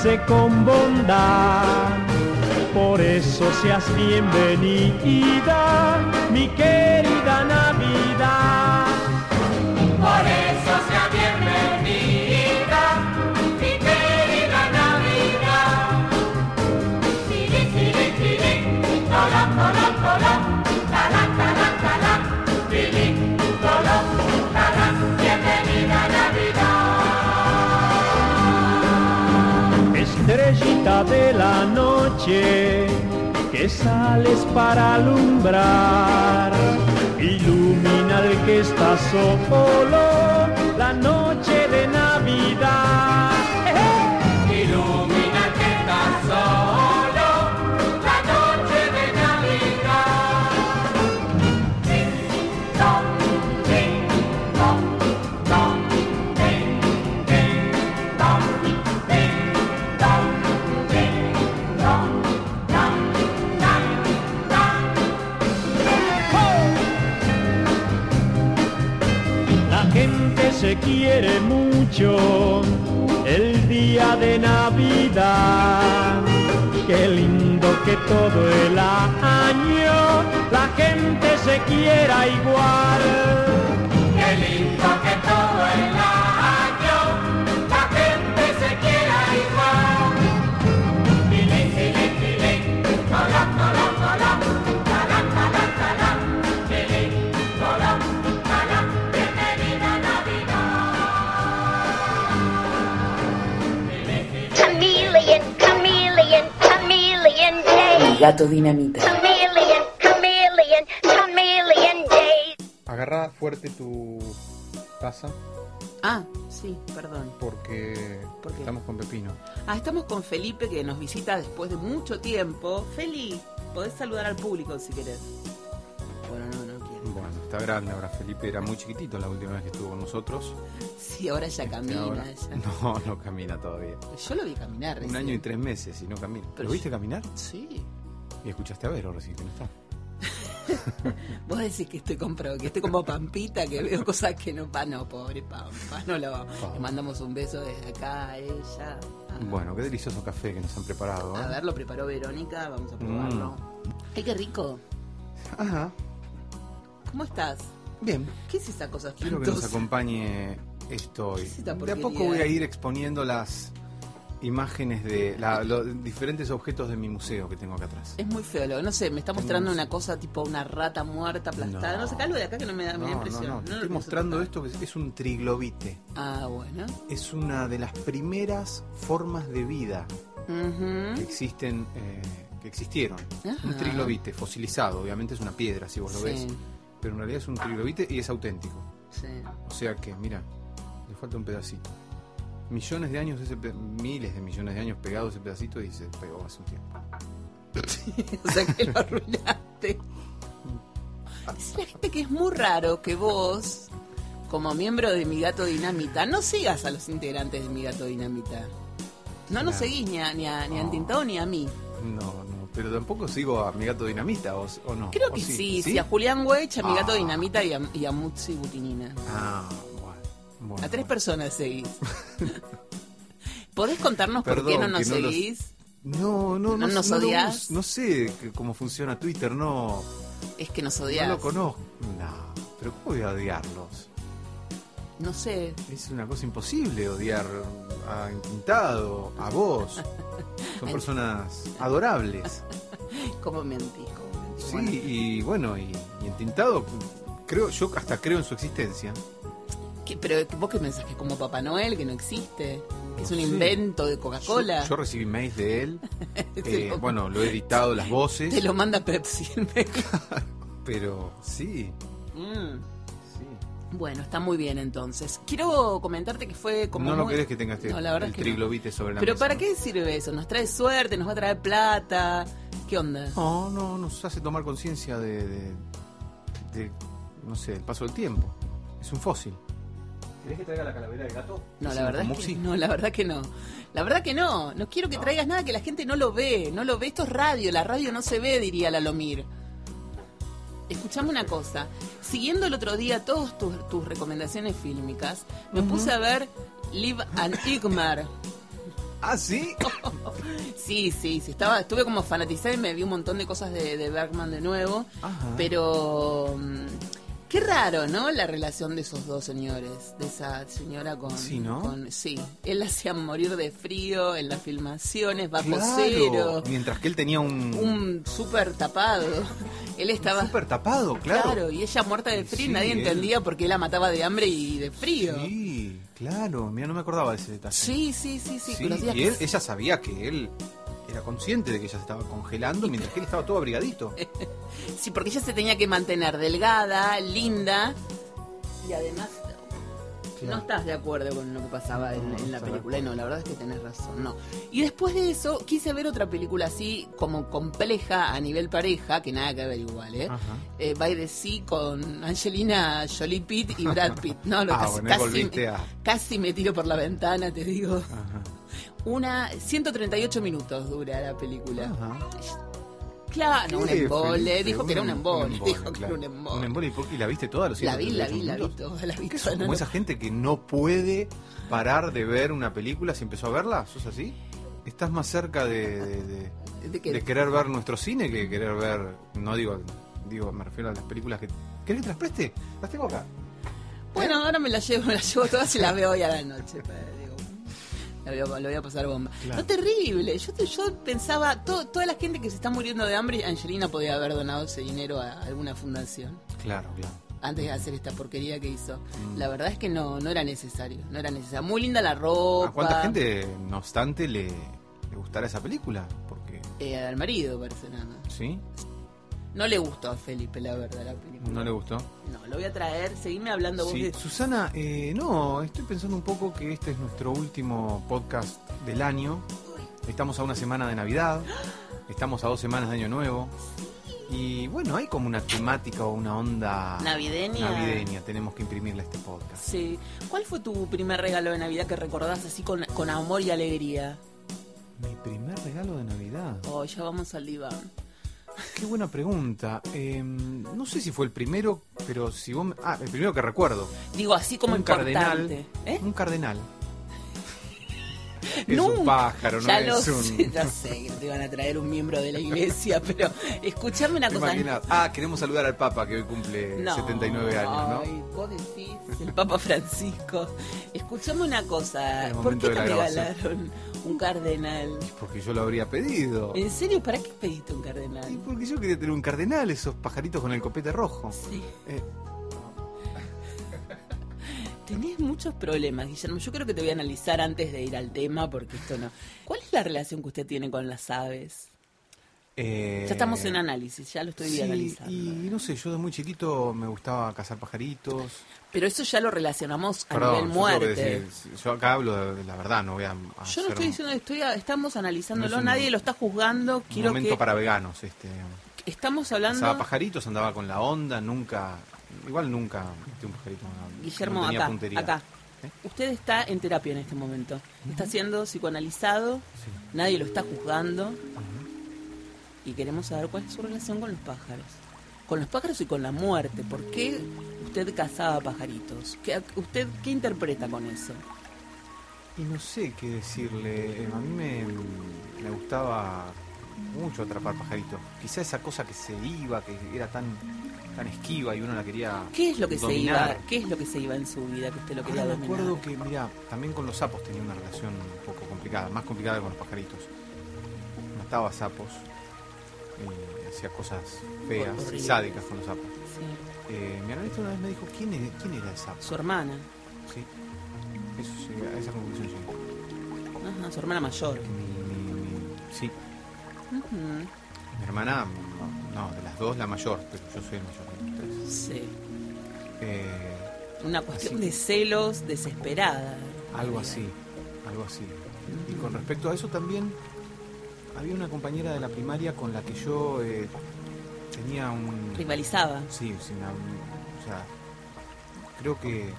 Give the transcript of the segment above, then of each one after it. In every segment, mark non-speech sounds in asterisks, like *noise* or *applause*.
hace con bondad. Por eso seas bienvenida, que sales para alumbrar, ilumina al que está solo la noche se quiere mucho el día de Navidad. Qué lindo que todo el año la gente se quiera igual. Gato dinamita. Chameleon, chameleon, chameleon day. Agarra fuerte tu taza Ah, sí, perdón. porque ¿Por estamos con Pepino. Ah, estamos con Felipe que nos visita después de mucho tiempo. Feli, podés saludar al público si querés. Bueno, no, no quiero. Bueno, está grande ahora. Felipe era muy chiquitito la última vez que estuvo con nosotros. Sí, ahora ya Este, camina. ahora- ya. *laughs* No, no camina todavía. Yo lo vi caminar Un recién. año y tres meses y no camina. Pero ¿Lo viste yo- caminar? Sí. Y escuchaste a Vero recién que no está. *laughs* Vos decís que estoy comprado, que estoy como Pampita, que veo cosas que no pa, no, pobre Pampa, no lo Le mandamos un beso desde acá a ella. Ah, Bueno, qué delicioso café que nos han preparado. ¿eh? A ver, lo preparó Verónica, vamos a probarlo. Ay, qué rico. Ajá. ¿Cómo estás? Bien. ¿Qué es esa cosa Quiero que nos acompañe esto hoy. ¿Qué es De a poco voy a ir exponiendo las imágenes de la- los diferentes objetos de mi museo que tengo acá atrás. Es muy feo, lo- no sé, me está mostrando un- una cosa tipo una rata muerta aplastada. No, sé, algo de acá que no me da, me da No, impresión. no, no. lo Te estoy mostrando esto que es- un triglobite. Ah, bueno. Es una de las primeras formas de vida que existen, eh, que existieron. Ajá. Un triglobite fosilizado, obviamente es una piedra si vos lo Sí. ves, pero en realidad es un triglobite y es auténtico. Sí. O sea que, mira, le falta un pedacito. Millones de años, ese miles de millones de años pegado ese pedacito y se pegó hace un tiempo. *laughs* o sea que lo arruinaste. Dice la gente que es muy raro que vos, como miembro de Mi Gato Dinamita, no sigas a los integrantes de Mi Gato Dinamita. No nos seguís ni a, ni a, ni a. Tintado ni a mí. No, no, pero tampoco sigo a mi gato dinamita, ¿o, o no? Creo ¿O que sí, sí, a Julián Weich, a Mi Gato Ah. Dinamita y a, y a Mutsi Butinina. Ah, bueno. A tres bueno. personas seguís. *laughs* ¿Podés contarnos por qué no nos no los- seguís? No, no, no, ¿No nos no odias? us- no sé cómo funciona Twitter, no, Es que nos no odias. lo conozco. No, pero ¿cómo voy a odiarlos? No sé. Es una cosa imposible odiar a Intintado, a vos. Son *laughs* personas adorables. ¿Cómo mentís? ¿Cómo mentís? Sí, Bueno, y bueno, y, y Entintado, creo, yo hasta creo en su existencia. ¿Qué- pero vos qué es como Papá Noel, que no existe, que es un invento de Coca-Cola. Yo, yo recibí mails de él. *laughs* Eh, lo- bueno, lo he *laughs* editado las voces. Te lo manda Pepsi. *laughs* Pero sí. Mm. Sí. Bueno, está muy bien entonces. Quiero comentarte que fue como. no lo muy- querés que tenga este No, la verdad el es que no. sobre la Pero mesa, ¿para ¿no? qué sirve eso? ¿Nos trae suerte? ¿Nos va a traer plata? ¿Qué onda? No, no, nos hace tomar conciencia de, de, de, no sé, el paso del tiempo. Es un fósil. ¿Querés que traiga la calavera del gato? No, la verdad es que no, la verdad que no. La verdad que no. No quiero que No. traigas nada que la gente no lo ve. No lo ve. Esto es radio. La radio no se ve, diría Lalomir. Escuchame una cosa. Siguiendo el otro día todas tus, tus recomendaciones fílmicas, me puse a ver Live and Igmar. ¿Ah, sí? *laughs* Sí, sí, sí. Estaba, estuve como fanatizada y me vi un montón de cosas de, de Bergman de nuevo. Ajá. Pero qué raro, ¿no? La relación de esos dos señores, de esa señora con, Sí, ¿no? con- sí, él la hacía morir de frío en las filmaciones, bajo Claro. cero, Mientras que él tenía un, un súper tapado. Él estaba súper tapado, claro. y ella muerta de frío, Sí, nadie él- entendía por qué la mataba de hambre y de frío. Sí, claro. Mira, no me acordaba de ese detalle. Sí, sí, sí, sí. Y él, ella sabía que él era consciente de que ella se estaba congelando mientras que él estaba todo abrigadito. *laughs* Sí, porque ella se tenía que mantener delgada, linda y además. No estás de acuerdo con lo que pasaba en, la película. Y no, la verdad es que tenés razón, no. Y después de eso quise ver otra película así como compleja a nivel pareja, que nada que ver igual, ¿eh? Eh By the Sea con Angelina Jolie Pitt y *laughs* Brad Pitt. No, lo Ah, casi, bueno, casi, volviste a- casi me tiro por la ventana, te digo. Ajá. Una 138 minutos dura la película. Ajá. Claro, un ¿Qué, embole. Dijo que era un embole. Dijo que era un embole. Un embole. ¿Y la viste toda? Los La vi, la 138 vi, la vi toda, la vi Como esa gente que no puede parar de ver una película si empezó a verla. ¿Sos así? Estás más cerca de, querer ver nuestro cine que querer ver. No digo, digo, me refiero a las películas que. ¿Querés que te las preste? Las tengo acá. Bueno, ahora me las llevo, me las llevo todas y las veo hoy a la noche. A- lo voy a pasar bomba. Claro. No, terrible. Yo, yo pensaba, to- toda la gente que se está muriendo de hambre, Angelina podía haber donado ese dinero a alguna fundación Claro, claro. antes de hacer esta porquería que hizo. Mm. La verdad es que no, no era necesario. No era necesario. Muy linda la ropa. ¿A cuánta gente, no obstante, le, le gustará esa película? Porque, Eh, al marido, parece nada. ¿sí? No le gustó a Felipe, la verdad, la película. ¿No le gustó? No, lo voy a traer. Seguime hablando vos Sí, de- Susana, eh, no, estoy pensando un poco que este es nuestro último podcast del año. Estamos a una semana de Navidad, estamos a dos semanas de Año Nuevo. Y bueno, hay como una temática o una onda Navideña. navideña. Tenemos que imprimirle a este podcast. Sí. ¿Cuál fue tu primer regalo de Navidad que recordás así con, con amor y alegría? Mi primer regalo de Navidad. Oh, ya vamos al diván. Qué buena pregunta. Eh, no sé si fue el primero, pero si vos... me- Ah, el primero que recuerdo. Digo, así como un importante. cardenal. ¿Eh? Un cardenal. *laughs* Es Nunca. un pájaro, no ya es lo un... sé, ya sé que te iban a traer un miembro de la iglesia, *laughs* pero escuchame una ¿Te cosa. imaginas? Ah, queremos saludar al Papa que hoy cumple No, 79 años, ¿no? ay, vos decís, el Papa Francisco. Escuchame una cosa. ¿Por qué grabación. regalaron un cardenal? Porque yo lo habría pedido. ¿En serio? ¿Para qué pediste un Y cardenal? porque yo quería tener un cardenal, esos pajaritos con el copete rojo. Sí. Eh, *laughs* Tenés muchos problemas, Guillermo. Yo creo que te voy a analizar antes de ir al tema, porque esto no. ¿Cuál es la relación que usted tiene con las aves? eh, Ya estamos en análisis, ya lo estoy sí, analizando. y no sé, yo de muy chiquito me gustaba cazar pajaritos. Pero eso ya lo relacionamos a Perdón, nivel yo muerte. decir, yo acá hablo de, la verdad, no voy a, Yo no estoy diciendo, estoy, estamos analizándolo, No es un- nadie lo está juzgando. un Quiero momento que para veganos. Este, estamos hablando. cazaba pajaritos, andaba con la onda, nunca, igual nunca metí un pajarito. no- Guillermo, no tenía acá, puntería. acá. ¿Eh? Usted está en terapia en este momento. Está siendo psicoanalizado, Sí. nadie lo está juzgando y queremos saber cuál es su relación con los pájaros. Con los pájaros y con la muerte. ¿Por qué usted cazaba pajaritos? ¿Qué, ¿Usted qué interpreta con eso? Y no sé qué decirle. A mí me, me gustaba mucho atrapar pajaritos. Quizá esa cosa que se iba, que era tan, tan esquiva y uno la quería. ¿Qué es lo que dominar. se iba? ¿Qué es lo que se iba en su vida que usted lo quería Ahora me dominar? acuerdo que, mira, también con los sapos tenía una relación un poco complicada, más complicada que con los pajaritos. Mataba sapos y hacía cosas feas y sádicas con los sapos. Sí. Eh, mi analista una vez me dijo, ¿quién, es- quién era el sapo? Su hermana. Sí. Eso sí, a esa conclusión llegué. Ajá, su hermana mayor. Mi- mi- mi- sí, Mi hermana, no, de las dos la mayor, pero yo soy el mayor de los tres. Sí. Eh, Una cuestión Así. de celos desesperada. algo así, algo así. Y con respecto a eso también, había una compañera de la primaria con la que yo eh, tenía un... Rivalizaba. Sí, sí, una- o sea, creo que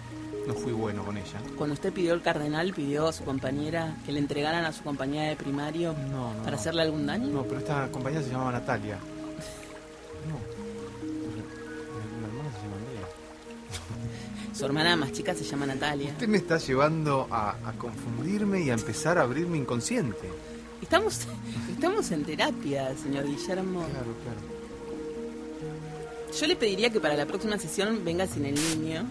no fui bueno con ella. Cuando usted pidió el cardenal, pidió a su compañera que le entregaran a su compañera de primario No, no. para hacerle algún daño. No, pero esta compañera se llamaba Natalia. No. Mi, mi hermana se llama Andrea. *laughs* Su hermana más chica se llama Natalia. Usted me está llevando a, a confundirme y a empezar a abrir mi inconsciente. Estamos, *laughs* estamos en terapia, señor Guillermo. Claro, claro. Yo le pediría que para la próxima sesión venga sin el niño,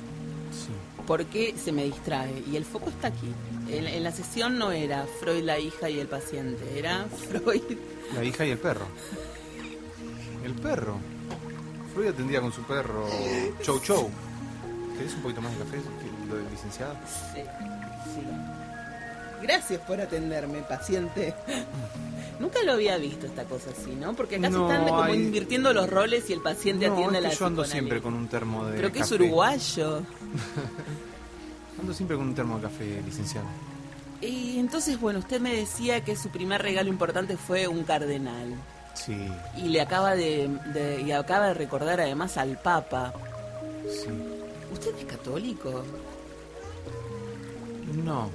Sí. porque se me distrae. Y el foco está aquí. En, en la sesión no era Freud la hija y el paciente, era *laughs* Freud. La hija y el perro. El perro. Freud atendía con su perro Chow Chow. ¿Querés un poquito más de café, que- lo del licenciado? Sí, sí. Gracias por atenderme, paciente. *laughs* Nunca lo había visto esta cosa así, ¿no? Porque acá No, se están como hay- invirtiendo los roles y el paciente No, atiende a la yo ando siempre con un termo de Pero que es uruguayo. *laughs* Ando siempre con un termo de café, licenciado. Y entonces, bueno, usted me decía que su primer regalo importante fue un cardenal. Sí, Y le acaba de, de- y acaba de recordar además al Papa. sí. ¿Usted es católico? No.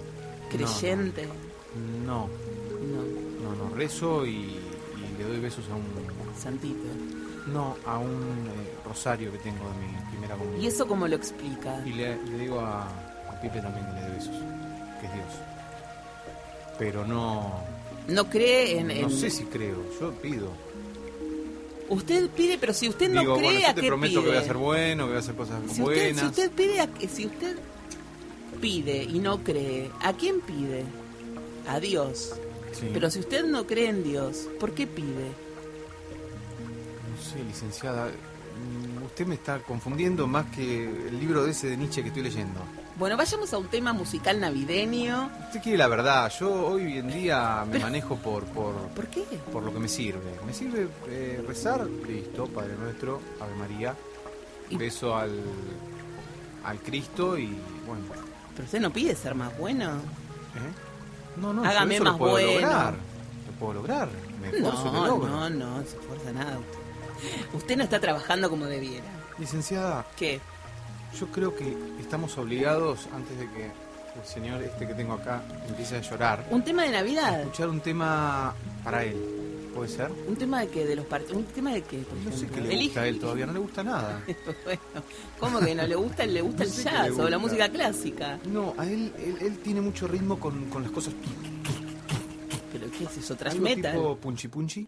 ¿Creyente? No, No, no, no. Rezo y, y le doy besos a un... santito. No, a un eh, rosario que tengo de mi primera comunión. ¿Y eso cómo lo explica? Y le, le digo a, a Pipe también que le dé besos, que es Dios. Pero no, No cree en... no en- sé si creo, yo pido. Usted pide, pero si usted no Digo, cree, bueno, yo ¿a te qué prometo pide? que voy a ser bueno, que voy a hacer cosas si usted, buenas. si usted pide, a- si usted pide y no cree, ¿a quién pide? A Dios. Sí. Pero si usted no cree en Dios, ¿por qué pide? No sé, licenciada, mm, usted me está confundiendo más que el libro de ese de Nietzsche que estoy leyendo. Bueno, vayamos a un tema musical navideño. Usted quiere la verdad, yo hoy en día me Pero- manejo por, por, ¿Por qué? por lo que me sirve. Me sirve eh, rezar, listo, Padre Nuestro, Ave María, Y- beso al, al Cristo y bueno. Pero usted no pide ser más bueno. ¿eh? No, no, Hágame más lo puedo bueno. lograr. Lo puedo lograr. Me esfuerzo y lo No, logro. no, no, se esfuerza nada. Usted no está trabajando como debiera. Licenciada, ¿Qué? yo creo que estamos obligados, antes de que el señor este que tengo acá empiece a llorar, Un tema de a Navidad. escuchar un tema para él. ¿Puede ser? Un tema de que de los partidos. Un tema de qué, No sé qué le gusta a él Elige- todavía, no le gusta nada. *laughs* bueno, ¿cómo que no le gusta? Le gusta No el sé qué le jazz o la música clásica. No, a él, él, él tiene mucho ritmo con, con las cosas. ¿Pero qué es eso? ¿Trash Algo metal? tipo punchi punchi.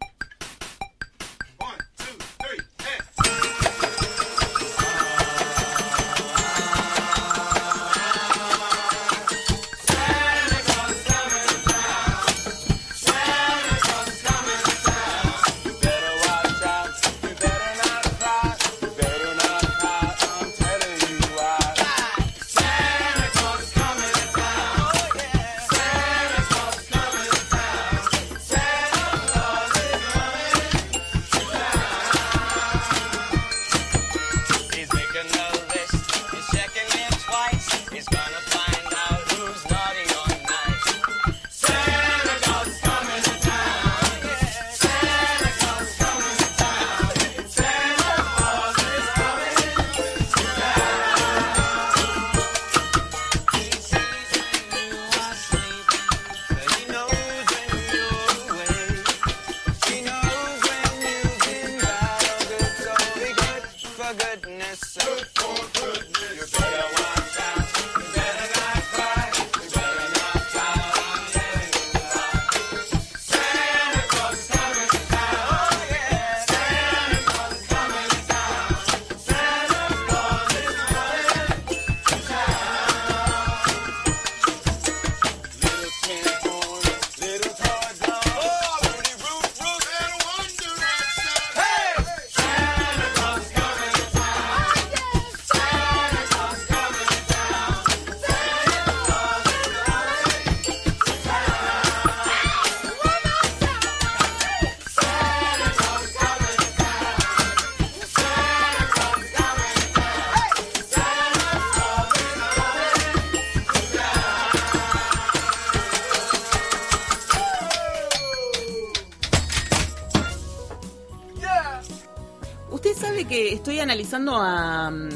Analizando a, mm,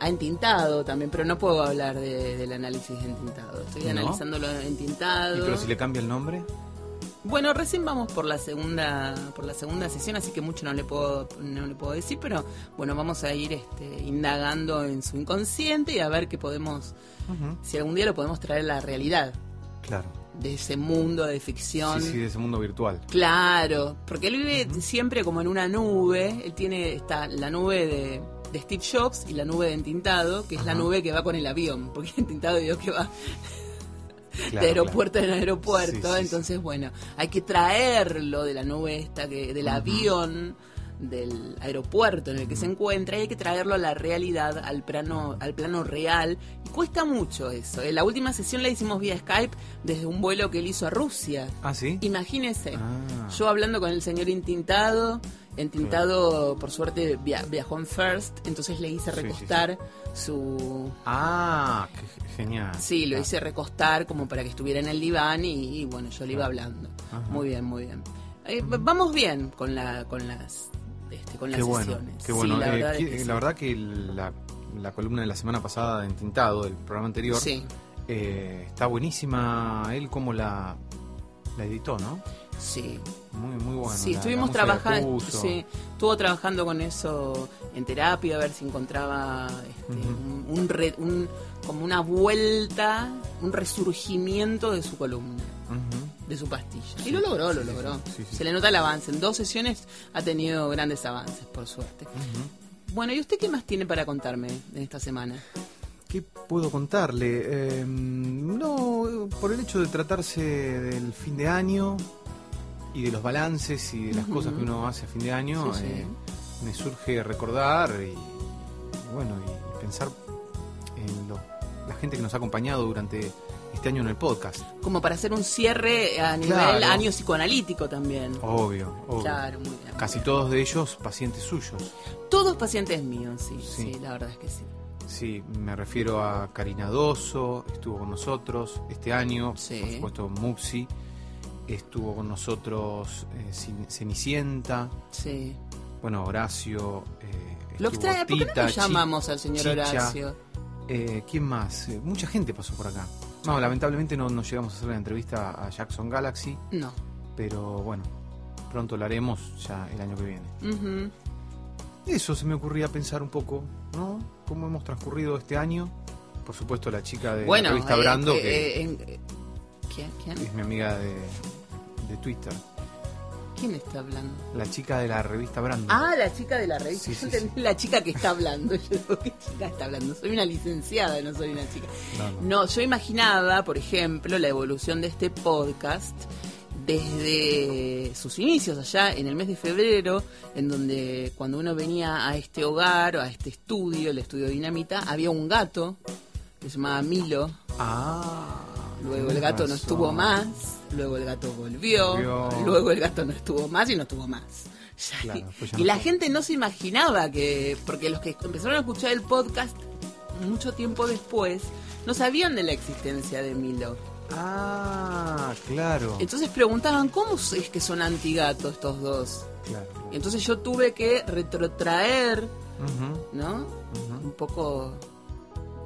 a Entintado también, pero no puedo hablar de- del análisis de Entintado. Estoy ¿No? analizándolo de ¿Y Entintado. pero si le cambia el nombre? Bueno, recién vamos por la segunda por la segunda sesión, así que mucho no le puedo no le puedo decir, pero bueno, vamos a ir este, indagando en su inconsciente y a ver qué podemos si algún día lo podemos traer a la realidad Claro. de ese mundo de ficción. Sí, sí, de ese mundo virtual. Claro, porque él vive siempre como en una nube. Él tiene está la nube de, de Steve Jobs y la nube de Entintado, que es la nube que va con el avión, porque *laughs* Entintado digo que va Claro, de aeropuerto en aeropuerto. Sí, sí, sí. entonces, bueno, hay que traerlo de la nube esta, que, del avión, del aeropuerto en el que se encuentra, y hay que traerlo a la realidad, al plano, al plano real. Y cuesta mucho eso. En la última sesión la hicimos vía Skype desde un vuelo que él hizo a Rusia. Ah, sí. Imagínese. Ah. Yo hablando con el señor Intintado, Entintado por suerte via- viajó en First, entonces le hice Sí, sí, recostar su... Ah, qué ge- genial. Sí, lo Ah, hice recostar como para que estuviera en el diván y, y, bueno, yo le iba hablando. Ajá. Muy bien, muy bien. Eh, vamos bien con la con las este, con las bueno, sesiones. qué bueno. La Eh, verdad, que la verdad que la, la columna de la semana pasada de Entintado, del programa anterior, eh, está buenísima. Él como la, la editó, ¿no? Sí. Muy, muy bueno. sí, La- estuvimos trabajando, sí, estuvo trabajando con eso en terapia a ver si encontraba este, un, un re- un- como una vuelta, un resurgimiento de su columna, de su pastilla. Y lo logró, lo sí, logró. sí, sí, sí. Se le nota el avance. En dos sesiones ha tenido grandes avances, por suerte. Bueno, ¿y usted qué más tiene para contarme en esta semana? ¿Qué puedo contarle? Eh, no, por el hecho de tratarse del fin de año y de los balances y de las cosas que uno hace a fin de año, Sí, sí. eh, me surge recordar y, bueno y pensar en lo- la gente que nos ha acompañado durante este año en el podcast. Como para hacer un cierre a nivel Claro. año psicoanalítico también. Obvio, obvio. Claro, muy bien. Casi todos de ellos pacientes suyos. Todos pacientes míos, sí, Sí. sí, la verdad es que sí. Sí, me refiero a Karina Doso, estuvo con nosotros este año, Sí. por supuesto Muxi, estuvo con nosotros eh, Cenicienta, Sí. bueno, Horacio, eh, Lo extraña, ¿por qué no lo llamamos al señor Chicha, Horacio? eh, ¿Quién más? Mucha gente pasó por acá. No, lamentablemente no, no llegamos a hacer la entrevista a Jackson Galaxy, No. pero bueno, pronto la haremos ya el año que viene. Eso se me ocurría pensar un poco, ¿no? ¿Cómo hemos transcurrido este año? Por supuesto, la chica de Bueno, la revista Brando, que eh, en- eh, ¿quién, quién? es mi amiga de, de Twitter. ¿Quién está hablando? La chica de la revista Brando. Ah, la chica de la revista. Sí, Yo sí, entendí sí. la chica que está hablando. *laughs* Yo digo, ¿qué chica está hablando? Soy una licenciada, no soy una chica. No, no. No, yo imaginaba, por ejemplo, la evolución de este podcast desde sus inicios allá en el mes de febrero, en donde cuando uno venía a este hogar, o a este estudio, el estudio Dinamita, había un gato que se llamaba Milo. Ah. Luego el gato no estuvo más, luego el gato volvió, Volvió. luego el gato no estuvo más y no estuvo más. Claro, pues y no la gente no se imaginaba que, porque los que empezaron a escuchar el podcast mucho tiempo después, no sabían de la existencia de Milo. Ah, claro. Entonces preguntaban, ¿cómo es que son antigatos estos dos? Claro. Y entonces yo tuve que retrotraer, ¿no? Un poco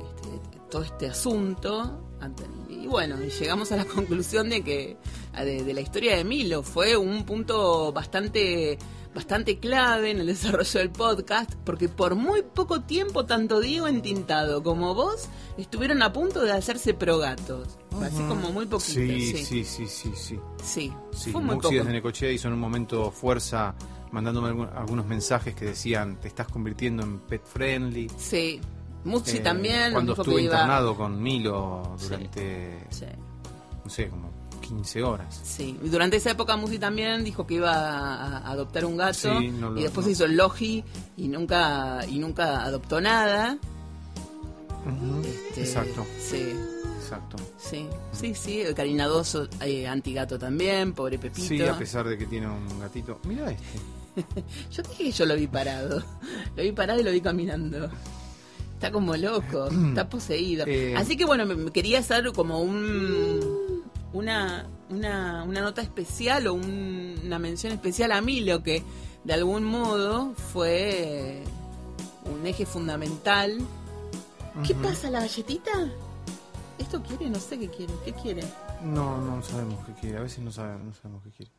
este, todo este asunto. ante- Y bueno, y llegamos a la *laughs* conclusión de que de, de la historia de Milo fue un punto bastante bastante clave en el *laughs* desarrollo del podcast, porque por muy poco tiempo tanto Diego Entintado como vos estuvieron a punto de hacerse progatos. Fue Así Ujú. como muy poquito. Sí, Sí, sí, sí, sí, sí. sí. Sí, Fue muy poco. desde Necochea hizo en un momento fuerza mandándome algunos mensajes que decían te estás convirtiendo en pet friendly. Sí. Muchi Eh, también Cuando estuve que iba- internado con Milo durante, Sí. no sé, como 15 horas. Sí, y durante esa época Musi también dijo que iba a, adoptar un gato Sí, no lo- y después no. hizo el logi y nunca y nunca adoptó nada. Este, Exacto, Sí, exacto. sí, sí, sí. El Carinadoso, eh, antigato también, pobre Pepito. Sí, a pesar de que tiene un gatito. Mira este. *laughs* Yo dije que yo lo vi parado. Lo vi parado y lo vi caminando. Está como loco, *clears throat* está poseído. Eh. Así que bueno, me, quería hacer como un una, una, una nota especial o una mención especial a mí lo que de algún modo fue un eje fundamental. ¿Qué pasa, la galletita? ¿Esto quiere? No sé qué quiere. ¿Qué quiere? No, no sabemos qué quiere. A veces no sabemos, no sabemos qué quiere.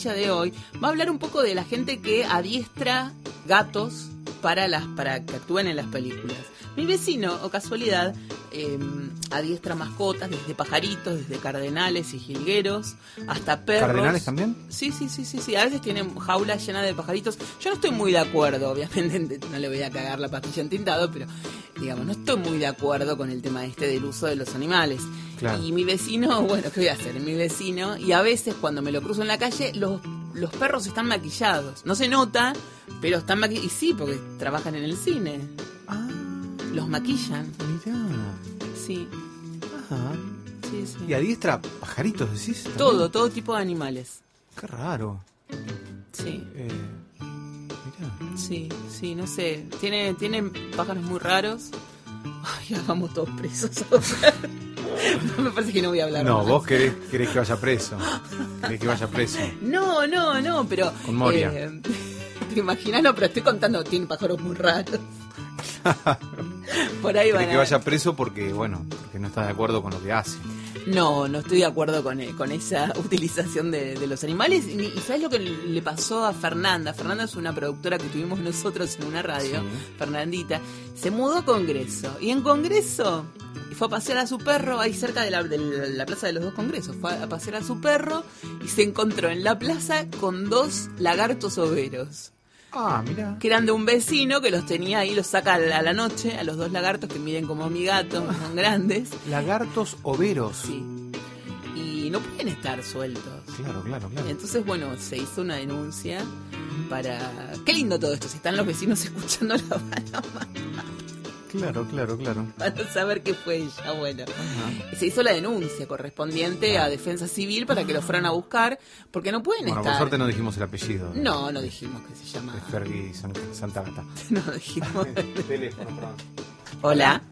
De hoy va a hablar un poco de la gente que adiestra gatos para, las, para que actúen en las películas. Mi vecino, o casualidad, eh, adiestra mascotas, desde pajaritos, desde cardenales y jilgueros, hasta perros. ¿Cardenales también? Sí, sí, sí, sí, sí. A veces tienen jaulas llenas de pajaritos. Yo no estoy muy de acuerdo, *laughs* obviamente no le voy a cagar la pastilla en tintado, pero digamos, no estoy muy de acuerdo con el tema este del uso de los animales. Claro. Y mi vecino, *laughs* bueno, ¿qué voy a hacer? Mi vecino, y a veces cuando me lo cruzo en la calle, los, los perros están maquillados. No se nota, pero están maquillados. Y sí, porque trabajan en el cine. Ah, Los maquillan, mirá. sí, Ajá. sí, sí. Y adiestra pajaritos, decís. también? Todo, todo tipo de animales. Qué raro. Sí, Eh, mirá. sí, sí, no sé. Tiene, tiene pájaros muy raros. Ay, vamos todos presos. *laughs* no, me parece que no voy a hablar No, más. vos querés, querés que vaya preso. Querés que vaya preso. No, no, no, pero. Con Moria. eh, te imaginas, no, pero estoy contando, tiene pájaros muy raros. *laughs* Por ahí van a que vaya preso porque, bueno, porque no estás de acuerdo con lo que hace. No, no estoy de acuerdo con, eh, con esa *laughs* utilización de, de los animales. Y, y ¿sabes lo que le pasó a Fernanda? Fernanda es una productora que tuvimos nosotros en una radio, Fernandita. Se mudó a Congreso. Y en Congreso fue a pasear a su perro ahí cerca de la, de la plaza de los dos congresos. Fue a pasear a su perro y se encontró en la plaza con dos lagartos overos. Ah, mira. Que eran de un vecino que los tenía ahí, los saca a la, noche, a los dos lagartos que miden como mi gato, son grandes. *laughs* Lagartos overos. Sí. Y no pueden estar sueltos. Claro, claro, claro. Entonces, bueno, se hizo una denuncia para... Qué lindo todo esto, si están los vecinos *laughs* escuchando la van a, Claro, claro, claro. *laughs* van a saber qué fue ella, bueno. Se hizo la denuncia correspondiente a Defensa Civil para que lo fueran a buscar, porque no pueden Bueno, por estar... suerte no dijimos el apellido. de- No, no dijimos que se llama... De Fergie San- Santa Gata. *laughs* No dijimos... *laughs* Teléfono, perdón. Hola.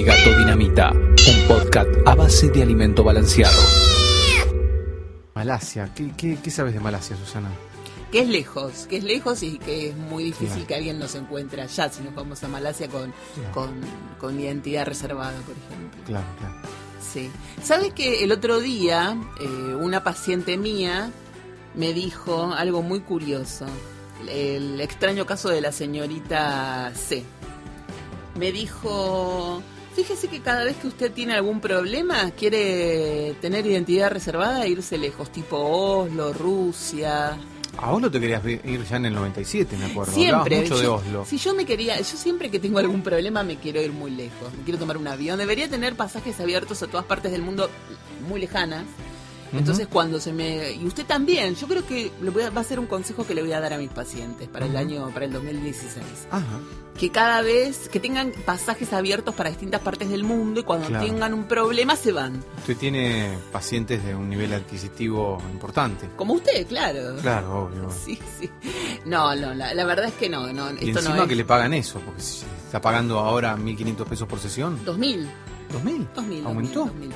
Mi Gato Dinamita, un podcast a base de alimento balanceado. Malasia. ¿Qué, qué, qué sabes de Malasia, Susana? Que es lejos, que es lejos y que es muy difícil Claro. que alguien nos encuentre allá si nos vamos a Malasia con, Claro. con, con identidad reservada, por ejemplo. Claro, claro. Sí. ¿Sabes que el otro día eh, una paciente mía me dijo algo muy curioso? El extraño caso de la señorita C. Me dijo, fíjese que cada vez que usted tiene algún problema, quiere tener identidad reservada e irse lejos, tipo Oslo, Rusia. A Oslo te querías ir ya en el 97, me acuerdo. Siempre. Hablabas mucho de Oslo. Si yo me quería, yo siempre que tengo algún problema me quiero ir muy lejos, me quiero tomar un avión. Debería tener pasajes abiertos a todas partes del mundo muy lejanas. Entonces cuando se me y usted también, yo creo que le voy a- va a ser un consejo que le voy a dar a mis pacientes para el año para el 2016, Ajá. que cada vez que tengan pasajes abiertos para distintas partes del mundo y cuando Claro. tengan un problema se van, Usted tiene pacientes de un nivel adquisitivo importante. como usted, claro. Claro, obvio. *laughs* Sí, sí. No, no, la, la verdad es que no, no, Y esto encima no es que le pagan eso, porque si está pagando ahora 1.500 pesos por sesión. 2000. ¿2.000? 2000. ¿Aumentó? 2000.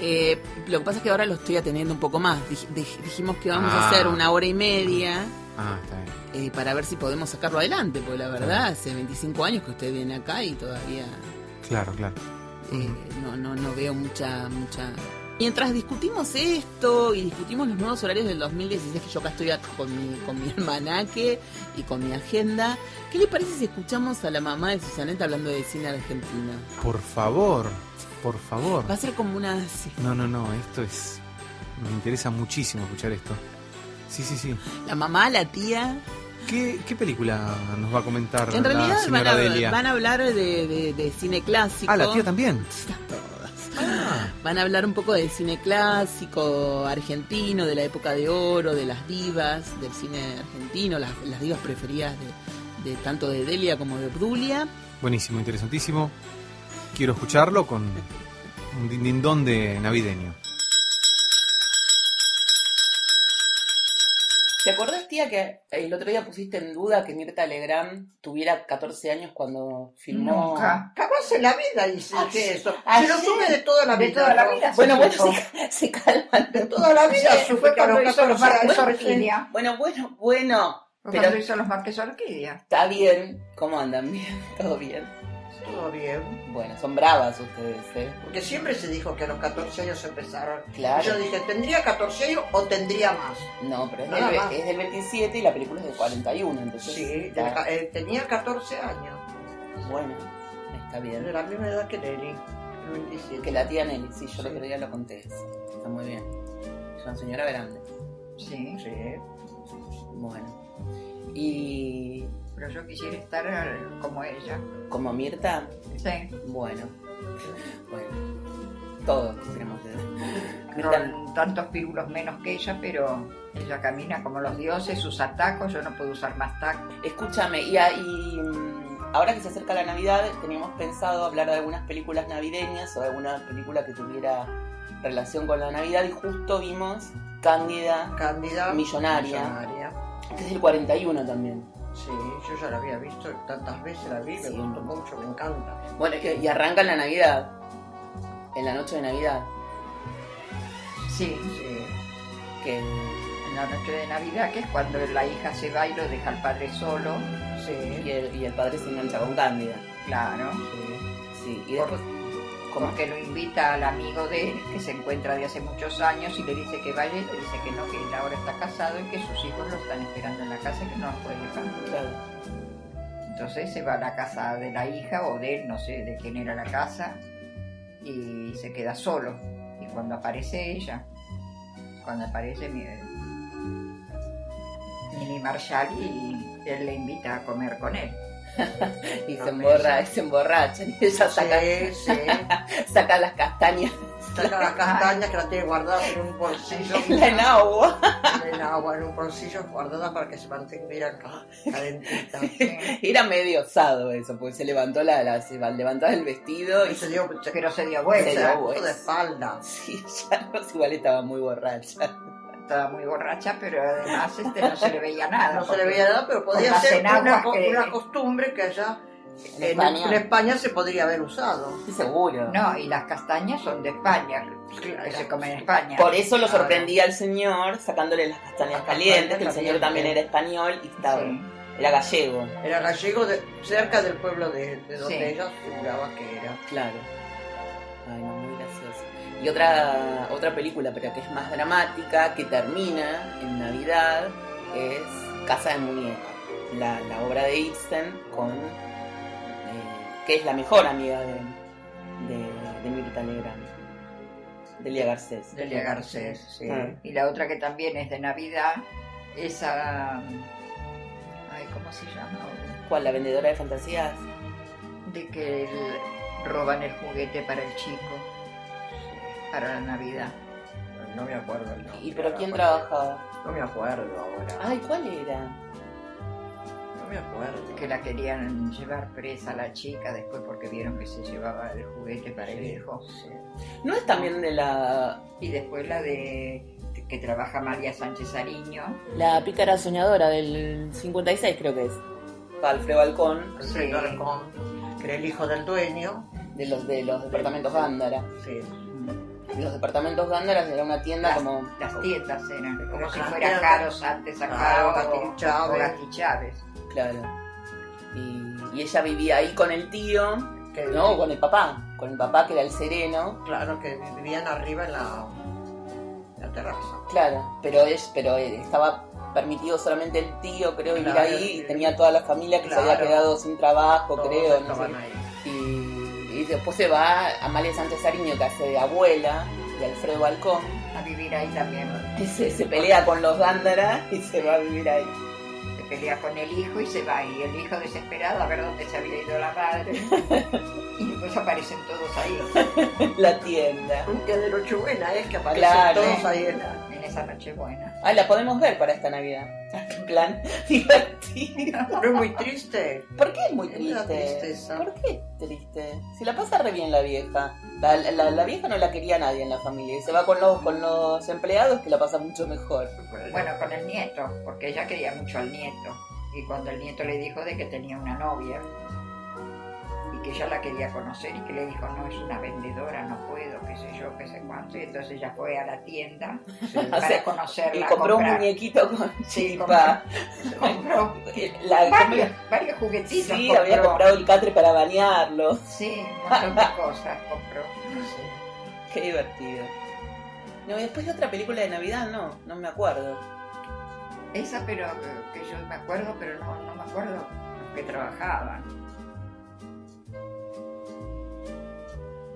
Eh, lo que pasa es que ahora lo estoy atendiendo un poco más. Dij- dij- dijimos que vamos Ah. a hacer una hora y media Ah, está bien. eh, para ver si podemos sacarlo adelante, porque la verdad hace 25 años que usted viene acá y todavía Claro, claro. eh, no, no, no veo mucha, mucha... Mientras discutimos esto y discutimos los nuevos horarios del 2016, que yo acá estoy con mi, con mi *laughs* almanaque y con mi agenda, ¿qué le parece si escuchamos a la mamá de Susaneta hablando de cine argentino? Por favor, por favor. Va a ser como una... sí, No, no, no, esto es... Me interesa muchísimo escuchar esto. Sí, sí, sí. La mamá, la tía... ¿Qué, qué película nos va a comentar En la realidad van señora a, Delia? van a hablar de, de- de cine clásico. Ah, la tía también. Todas. Ah, Van a hablar un poco de cine clásico argentino, de la época de oro, de las divas del cine argentino, las, las divas preferidas de, de tanto de Delia como de Obdulia. buenísimo, interesantísimo. Quiero escucharlo con un dindindón de navideño. ¿Te acordás, tía, que el otro día pusiste en duda que Mirta Legrand tuviera 14 años cuando filmó? Nunca. Jamás en la vida hice Ah, eso. ah, Se lo sube de toda la De vida. toda la vida. Bueno, bueno, se, se calman. De toda la vida Sí, supe fue cuando hizo los 14 Marques años. Orquídea. Bueno, bueno, bueno. Pero cuando hizo los Marques Orquídea. está bien. ¿Cómo andan? *laughs* Bien, todo bien. Todo bien. Bueno, son bravas ustedes, ¿eh? Porque siempre se dijo que a los 14 años empezaron. Claro. Y Yo dije, ¿tendría 14 años o tendría más? No, pero es del, más. es del 27 y la película es del 41, entonces. Sí, de eh, tenía 14 años. bueno, está De bien. la misma edad que Nelly. el 27. Que la tía Nelly, sí, yo el Sí. otro día lo conté. Está muy bien. Es una señora grande. Sí. Sí. Bueno. Y Pero yo quisiera estar eh, como ella. como Mirta, Sí. bueno. Bueno. Todos queremos ser. Mirta, Con tantos pírulos menos que ella, pero ella camina como los dioses, usa tacos, yo no puedo usar más tacos. escúchame, y, a- y, mm, ahora que se acerca la Navidad, teníamos pensado hablar de algunas películas navideñas o de alguna película que tuviera relación con la Navidad y justo vimos Cándida, Cándida. Millonaria. Millonaria. que es del 41 también. Sí, yo ya la había visto tantas veces, la vi, Sí. me gustó mucho, me encanta. Bueno, y, y arranca en la Navidad, en la noche de Navidad, Sí, Sí. que en la noche de Navidad, que es cuando la hija se va y lo deja al padre solo. Sí. y el, y el padre se engancha con Cándida. Claro. Sí, y después... ¿cómo? Porque lo invita al amigo de él, que se encuentra de hace muchos años, y le dice que vaya, y le dice que no, que él ahora está casado y que sus hijos lo están esperando en la casa y que no los puede dejar. Entonces se va a la casa de la hija o de él, no sé de quién era la casa, y se queda solo. Y cuando aparece ella, cuando aparece mi, Mini Marshall, y él le invita a comer con él. *laughs* Y se, emborra, se emborrachan y ella saca, Sí, sí. *laughs* saca las castañas Saca las castañas que las tiene guardadas en un bolsillo. *laughs* en agua. En agua, en un bolsillo guardada para que se mantenga ca- calentita. Era medio osado eso, porque se levantó la, la- se levantó el vestido y Y se dio, se, Pero se dio se vuelta, dio la puso vuelta. de espalda. Sí, ya no, igual estaba muy borracha. Estaba muy borracha, pero además este, no se le veía nada. No se le veía nada, pero podía ser una, enaguas co- que- una costumbre que ella En España. en España se podría haber usado. Sí, seguro. No, y las castañas son de España, que se comen en España. Por eso lo sorprendía al señor sacándole las castañas Las calientes, que el señor también era español y estaba, Sí. era gallego. Era gallego de- cerca del pueblo de, de donde Sí. ella figuraba que era. Claro. Ay, no. Y otra, otra película, pero que es más dramática, que termina en Navidad, es Casa de Muñeca. La, la obra de Ibsen con... eh, que es la mejor amiga de, de, de Mirta Legrand. Delia Garcés. Delia Garcés, sí. Ah. Y la otra que también es de Navidad, esa... Ay, ¿cómo se llama? ¿Cuál? ¿La vendedora de fantasías? De que el- roban el juguete para el chico, para la Navidad. No me acuerdo el nombre. ¿Y pero quién ahora. trabajaba? No me acuerdo ahora. Ay, ¿cuál era? No me acuerdo. Que la querían llevar presa a la chica después porque vieron que se llevaba el juguete para el hijo. ¿No es también de la... Y después la de que trabaja María Sánchez Ariño. La pícara soñadora del 56 creo que es. Alfredo Balcón, El Sí. señor Alcón, que era el hijo del dueño. de los de los departamentos Gándara. Sí. Los departamentos Gándara era una tienda Las, como... las tiendas eran como si fuera tiendas. Caros antes acá Claro, o, Chávez. Chávez. Claro. Y, y ella vivía ahí con el tío, Que, no, con el papá. Con el papá que era el sereno. Claro, que vivían arriba en la, terraza. Claro, pero es, pero eh, estaba permitido solamente el tío, creo, vivir ahí. Y tenía toda la familia que se había quedado sin trabajo, creo. no sé. ahí. Y después se va Amalia Sánchez Ariño, que hace de abuela de Alfredo Balcón. A vivir ahí también. Y se, se pelea con los Gándara y se va a vivir ahí. Se pelea con el hijo y se va. Y el hijo desesperado a ver dónde se había ido la madre. *laughs* y después aparecen todos ahí. La tienda. Un día de Nochebuena es que aparecen Claro. todos ahí en la... En esa noche buena. Ah, la podemos ver para esta Navidad. *laughs* En plan, *laughs* divertido. No es muy triste. ¿Por qué es muy Es triste? tristeza. ¿Por qué es triste? Si la pasa re bien la vieja. La, la- la vieja no la quería nadie en la familia. Y se va con los, con los empleados que la pasa mucho mejor. Bueno, con el nieto, porque ella quería mucho al nieto. Y cuando el nieto le dijo de que tenía una novia y que ella la quería conocer y que le dijo, no, es una vendedora, no puedo, qué sé yo, qué sé cuánto. Y entonces ella fue a la tienda O para sea, conocerla. y compró un muñequito con Sí, chipa. compró La, varios, varios juguetitos. sí, compró. había comprado el catre para bañarlo. Sí, un montón de cosas compró. Qué divertido. No, y después de otra película de Navidad, no, no me acuerdo. Esa, pero que yo me acuerdo, pero no, no me acuerdo los que trabajaban.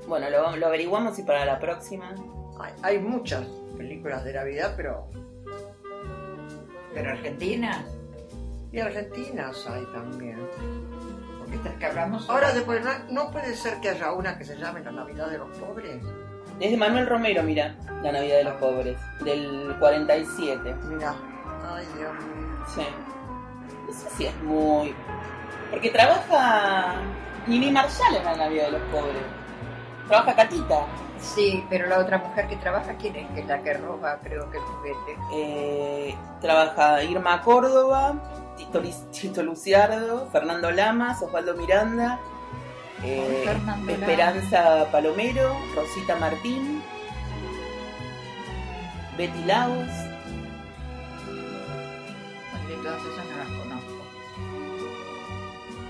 Bueno, lo, lo averiguamos y para la próxima. Hay, hay muchas películas de Navidad, pero... Pero Argentina, Y argentinas hay también. porque estas que hablamos. Ahora después, ¿no, no puede ser que haya una que se llame La Navidad de los Pobres? Es de Manuel Romero, mira, La Navidad de los Pobres, del 47. Mira. Ay, Dios mío. Sí. No sé si es muy... Porque trabaja Nini Marshall en La Navidad de los Pobres. Trabaja Catita. Sí, pero la otra mujer que trabaja, ¿quién es? Que es la que roba, creo que el juguete. Eh, trabaja Irma Córdoba, Tito, Luciardo, Fernando Lamas, Osvaldo Miranda, eh. Esperanza Palomero, Rosita Martín, Betty Laos. De todas esas no las conozco.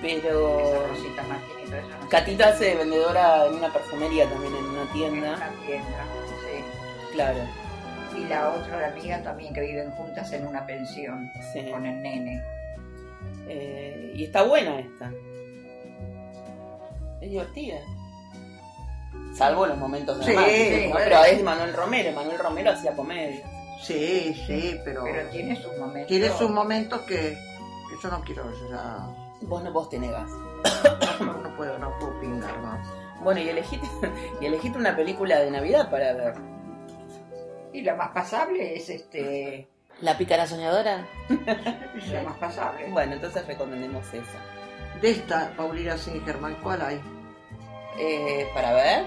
Pero Esa Rosita Martín Catita hace de vendedora en una perfumería también, en una En tienda. una tienda, sí. Claro, Y la otra, la amiga también, que viven juntas en una pensión sí. con el nene. Eh, y está buena esta. Es divertida. Salvo los momentos Sí, dramáticos, ¿no? bueno. Pero es de Manuel Romero. Manuel Romero hacía comedia. Sí, sí, pero... Pero tiene sus momentos. Tiene sus momentos que, que yo no quiero, ya... Vos no vos te negás. *coughs* No, no puedo, no puedo pingar más. Bueno, y elegiste, *laughs* y elegiste una película de Navidad para ver. Y la más pasable es este. ¿La pícara soñadora? *laughs* La más pasable. Bueno, entonces recomendemos esa. De esta, Paulina Singerman, ¿cuál hay? Eh, para ver.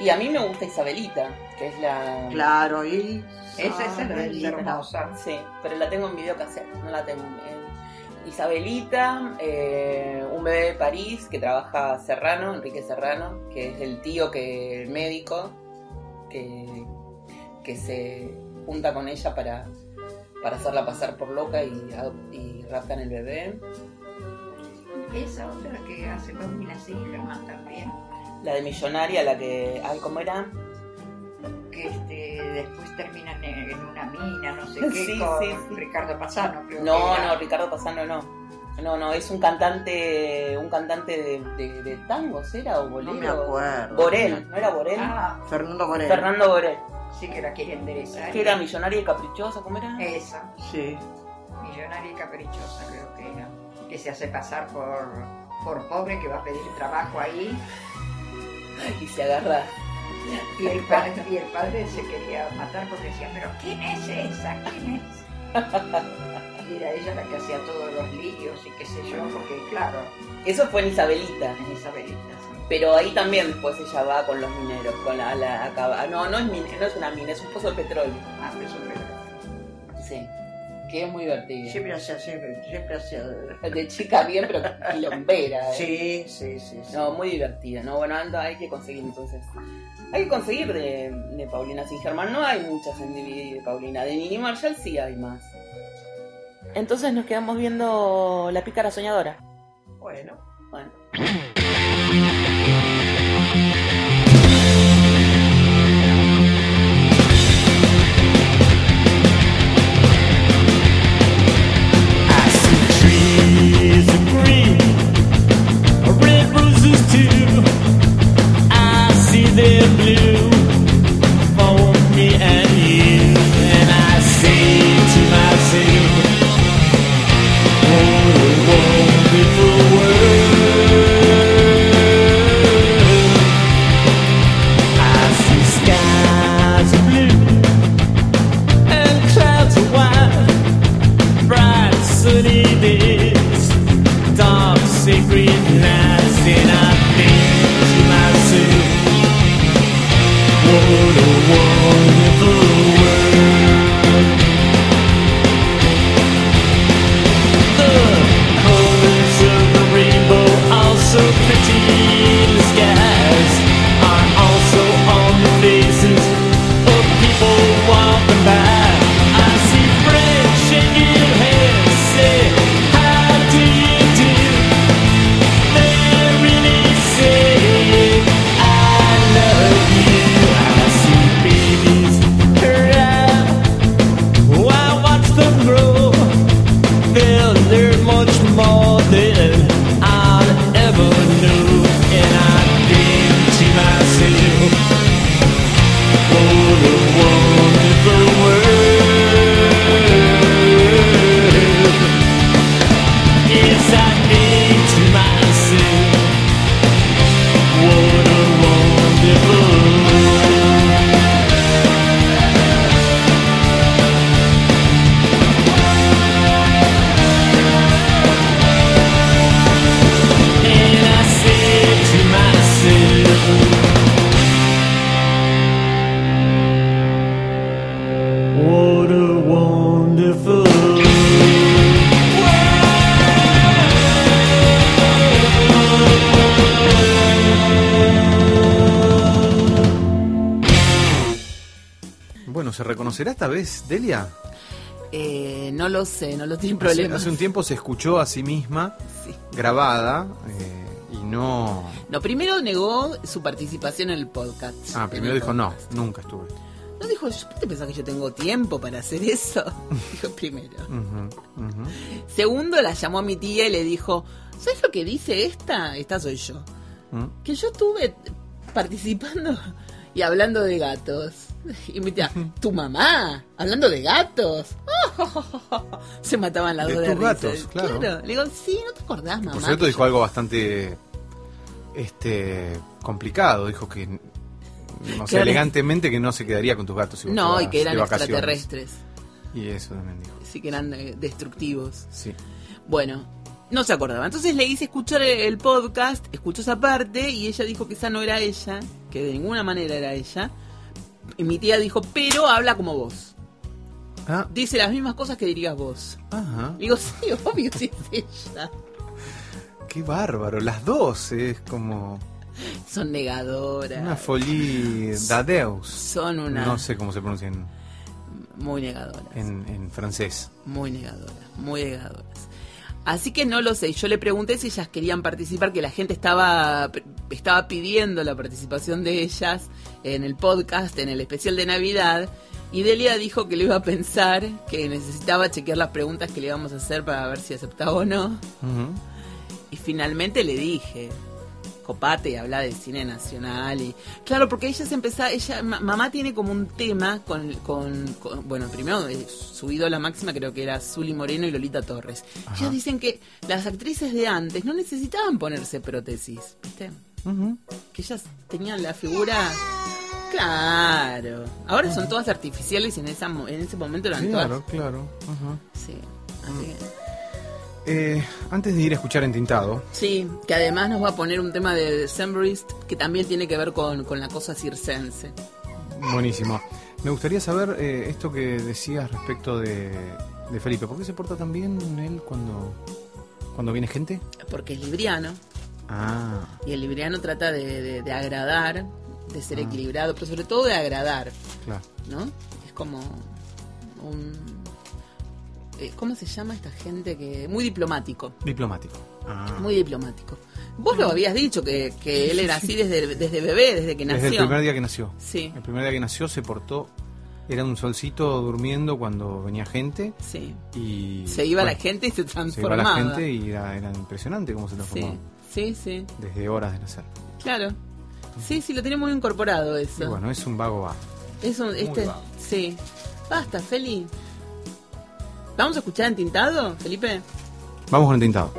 Y a mí me gusta Isabelita, que es la... Claro, y... Esa es Isabelita. hermosa. Sí, pero la tengo en videocassette, no la tengo en... Isabelita, eh, un bebé de París que trabaja Serrano, Enrique Serrano, que es el tío que el médico que, que se junta con ella para, para hacerla pasar por loca y, y raptan el bebé. Esa otra que hace Paulina Germán también, La de millonaria, la que. Ay, ¿cómo era? Que este, después terminan en, en una mina, no sé *laughs* qué, Sí, con sí, sí. Ricardo Pasano, creo No, que no, Ricardo Pasano no. No, no, es un cantante, un cantante de, de, de tangos, ¿era? ¿O bolero? No me acuerdo. Borel, ¿no era Borel? Ah, Fernando Moreno. Fernando Borel. sí que la quiere enderezar. Que era millonaria y caprichosa, ¿cómo era? Esa, Sí. millonaria y caprichosa creo que era. Que se hace pasar por, por pobre, que va a pedir trabajo ahí. *laughs* Y se agarra. Y el, padre, y el padre se quería matar porque decía, pero ¿quién es esa? ¿Quién es? Y era ella la que hacía todos los líos y qué sé yo, porque claro, Eso fue en Isabelita. en Isabelita. sí. Pero ahí también después ella va con los mineros, con la, la acaba- No, no es, mine- no es una mina, es un pozo de petróleo. Ah, pero eso fue- Sí. Que es muy divertido. Siempre hacía, siempre, siempre hacía. De chica bien, pero quilombera. *laughs* ¿eh? Sí, sí, sí. sí. No, muy divertida. No, bueno, anda, hay que conseguir entonces. Hay que conseguir de, de Paulina Singerman. No hay muchas en DVD de Paulina. De Nini Marshall sí hay más. Entonces nos quedamos viendo La Pícara Soñadora. Bueno. Bueno. *clears throat* Bueno, ¿se reconocerá esta vez, Delia? Eh, no lo sé, no lo tiene Hace, problema. hace un tiempo se escuchó a sí misma Sí. grabada eh, y no... No, primero negó su participación en el podcast. Ah, primero dijo no, nunca estuve. No dijo, ¿yo te pensás que yo tengo tiempo para hacer eso? *laughs* *laughs* dijo primero. Segundo, la llamó a mi tía y le dijo, ¿sabes lo que dice esta? Esta soy yo. ¿Mm? Que yo estuve participando y hablando de gatos. *laughs* Y mi tía, ¿tu mamá? ¿Hablando de gatos? *laughs* Se mataban las De dos de tus gatos, claro. Le digo, sí, ¿no te acordás, mamá? Por cierto, dijo yo- algo bastante este complicado. Dijo que, no sé, Claro. elegantemente que no se quedaría con tus gatos. si No, y que eran extraterrestres. Y eso también dijo. Sí, que eran eh, destructivos. Sí. Bueno, no se acordaba. Entonces le hice escuchar el podcast, escuchó esa parte y ella dijo que esa no era ella, que de ninguna manera era ella. Y mi tía dijo, pero habla como vos. Ah. Dice las mismas cosas que dirías vos. Ajá. Digo, sí, *laughs* obvio, sí es ella. Qué bárbaro. Las dos es como Son negadoras. una folie d'adeus. Son una No sé cómo se pronuncia en, muy negadoras. en- en francés. Muy negadoras, muy negadoras. Así que no lo sé. Yo le pregunté si ellas querían participar, que la gente estaba, estaba pidiendo la participación de ellas en el podcast, en el especial de Navidad. Y Delia dijo que lo iba a pensar, que necesitaba chequear las preguntas que le íbamos a hacer para ver si aceptaba o no. Y finalmente le dije, copate y habla de cine nacional. y Claro, porque ella se empezaba, ella, ma- mamá tiene como un tema con, con- con- bueno, primero eh, su ídola máxima creo que era Zully Moreno y Lolita Torres. Ajá. Ellas dicen que las actrices de antes no necesitaban ponerse prótesis, ¿viste? Ujú. Que ellas tenían la figura... Claro. Ahora son todas artificiales y en, esa, en ese momento eran Claro, todas... claro. Ajá. Sí. Así que- Eh, antes de ir a escuchar Entintado, Sí, que además nos va a poner un tema de Decemberist que también tiene que ver con, con la cosa circense. buenísimo. Me gustaría saber eh, esto que decías respecto de, de Felipe. ¿Por qué se porta tan bien él cuando, cuando viene gente? Porque es libriano Ah, y el libriano trata de, de- de agradar, de ser Ah. equilibrado, pero sobre todo de agradar, claro. ¿no? Es como un... eh, ¿Cómo se llama esta gente que... Muy diplomático, Diplomático. Ah. muy diplomático. Vos lo habías dicho, que, que *laughs* él era así desde, desde bebé, desde que nació. Desde el primer día que nació. Sí, El primer día que nació se portó. Era un solcito durmiendo cuando venía gente. sí. Y. Se iba bueno, la gente y se Se iba transformaba. la gente y era, era impresionante cómo se transformaba. Sí, sí, sí. Desde horas de nacer. Claro. Sí, sí, lo tiene muy incorporado eso. Y bueno, es un vago va. es un, este, vago. sí. Basta, Feli. ¿Vamos a escuchar Entintado, Felipe? Vamos con Entintado.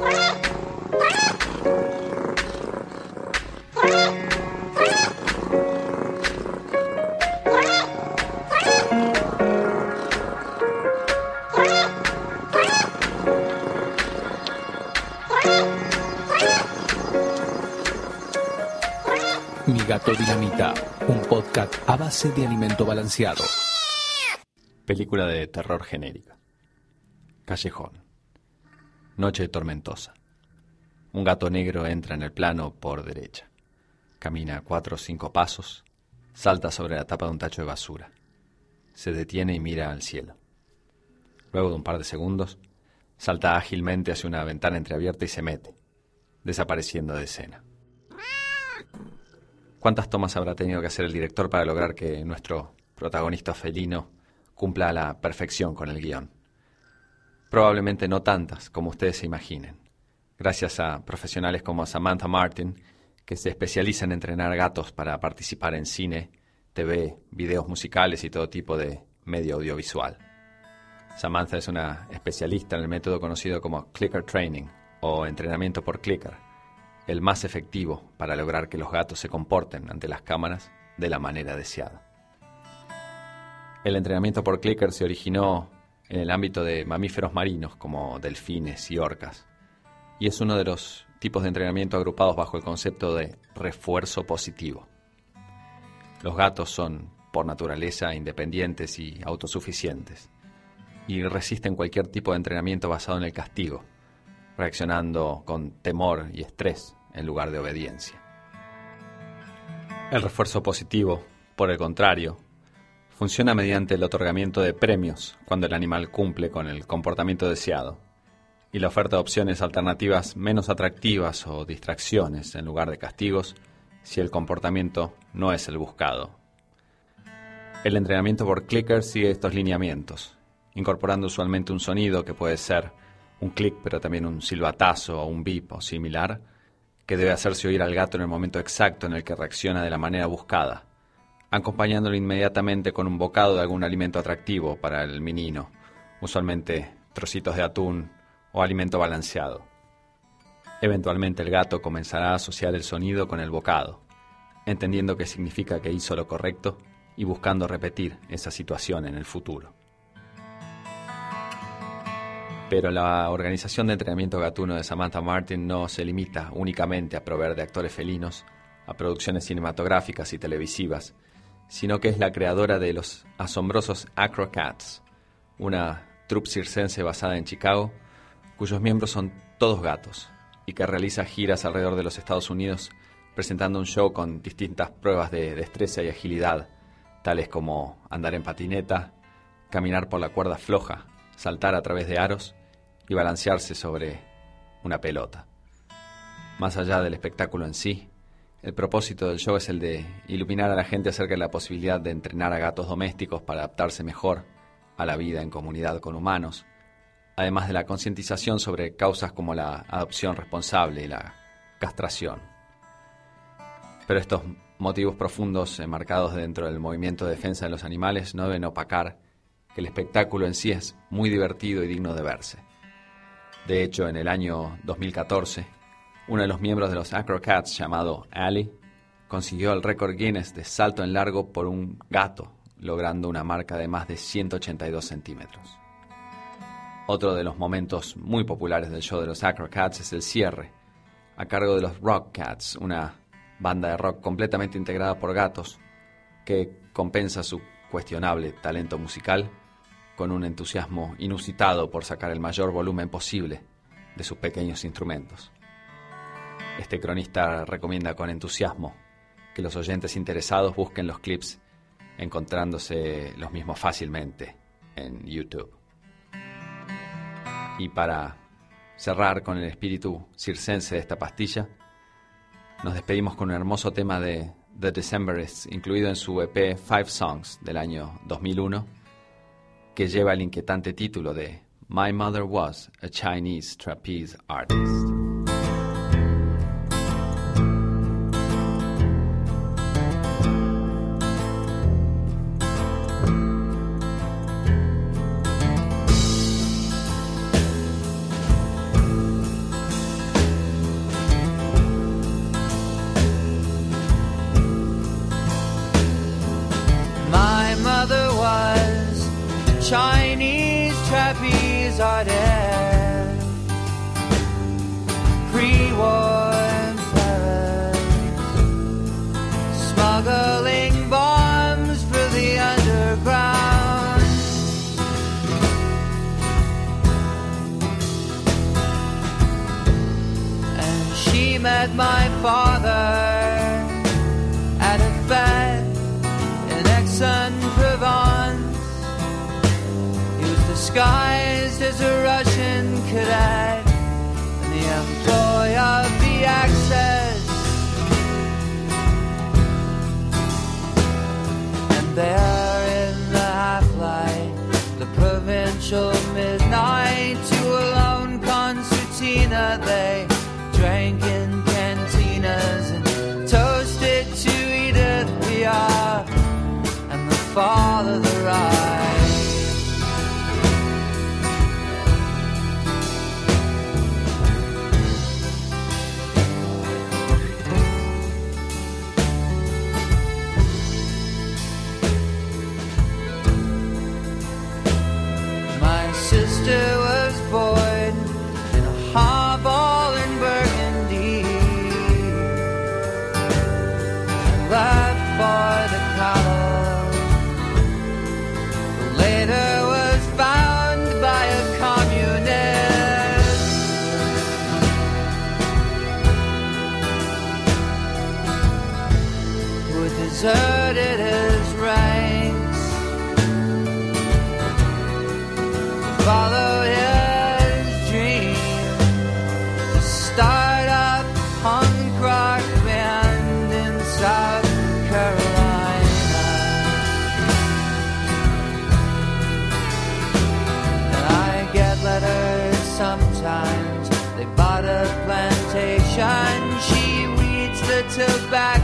Gato dinamita, un podcast a base de alimento balanceado. Película de terror genérica. Callejón. Noche tormentosa. Un gato negro entra en el plano por derecha. Camina cuatro o cinco pasos. Salta sobre la tapa de un tacho de basura. Se detiene y mira al cielo. Luego de un par de segundos, salta ágilmente hacia una ventana entreabierta y se mete, desapareciendo de escena. ¿Cuántas tomas habrá tenido que hacer el director para lograr que nuestro protagonista felino cumpla a la perfección con el guion? Probablemente no tantas como ustedes se imaginen, gracias a profesionales como Samantha Martin, que se especializa en entrenar gatos para participar en cine, TV, videos musicales y todo tipo de medio audiovisual. Samantha es una especialista en el método conocido como clicker training o entrenamiento por clicker, el más efectivo para lograr que los gatos se comporten ante las cámaras de la manera deseada. El entrenamiento por clicker se originó en el ámbito de mamíferos marinos como delfines y orcas, y es uno de los tipos de entrenamiento agrupados bajo el concepto de refuerzo positivo. Los gatos son, por naturaleza, independientes y autosuficientes, y resisten cualquier tipo de entrenamiento basado en el castigo, reaccionando con temor y estrés en lugar de obediencia. El refuerzo positivo, por el contrario, funciona mediante el otorgamiento de premios cuando el animal cumple con el comportamiento deseado y la oferta de opciones alternativas menos atractivas o distracciones en lugar de castigos si el comportamiento no es el buscado. El entrenamiento por clicker sigue estos lineamientos, incorporando usualmente un sonido que puede ser un clic pero también un silbatazo o un bip o similar, que debe hacerse oír al gato en el momento exacto en el que reacciona de la manera buscada, acompañándolo inmediatamente con un bocado de algún alimento atractivo para el menino, usualmente trocitos de atún o alimento balanceado. Eventualmente el gato comenzará a asociar el sonido con el bocado, entendiendo que significa que hizo lo correcto y buscando repetir esa situación en el futuro. Pero la organización de entrenamiento gatuno de Samantha Martin no se limita únicamente a proveer de actores felinos a producciones cinematográficas y televisivas, sino que es la creadora de los asombrosos Acrocats, una troupe circense basada en Chicago, cuyos miembros son todos gatos y que realiza giras alrededor de los Estados Unidos presentando un show con distintas pruebas de destreza y agilidad, tales como andar en patineta, caminar por la cuerda floja, saltar a través de aros y balancearse sobre una pelota. Más allá del espectáculo en sí, el propósito del show es el de iluminar a la gente acerca de la posibilidad de entrenar a gatos domésticos para adaptarse mejor a la vida en comunidad con humanos, además de la concientización sobre causas como la adopción responsable y la castración. Pero estos motivos profundos enmarcados dentro del movimiento de defensa de los animales no deben opacar que el espectáculo en sí es muy divertido y digno de verse. De hecho, en el año 2014, uno de los miembros de los Acrocats, llamado Ali, consiguió el récord Guinness de salto en largo por un gato, logrando una marca de más de 182 centímetros. Otro de los momentos muy populares del show de los Acrocats es el cierre, a cargo de los Rock Cats, una banda de rock completamente integrada por gatos, que compensa su cuestionable talento musical con un entusiasmo inusitado por sacar el mayor volumen posible de sus pequeños instrumentos. Este cronista recomienda con entusiasmo que los oyentes interesados busquen los clips encontrándose los mismos fácilmente en YouTube. Y para cerrar con el espíritu circense de esta pastilla, nos despedimos con un hermoso tema de The Decemberists, incluido en su EP Five Songs del año 2001, que lleva el inquietante título de My Mother Was a Chinese Trapeze Artist.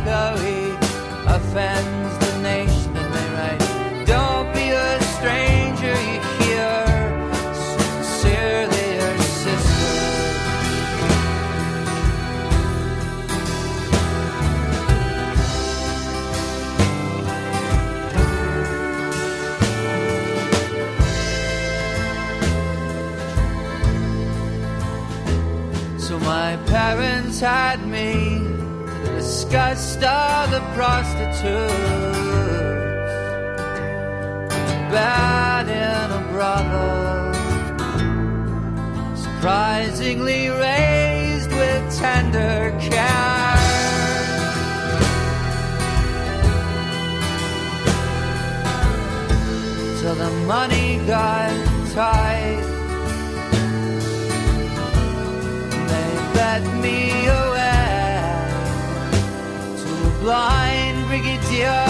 Tobacco. He offends the nation, and they write, "Don't be a stranger." You hear sincerely your sister. So my parents had of the prostitutes. bad in a brother. Surprisingly raised with tender care. Till the money got tight. They bet me away Yeah.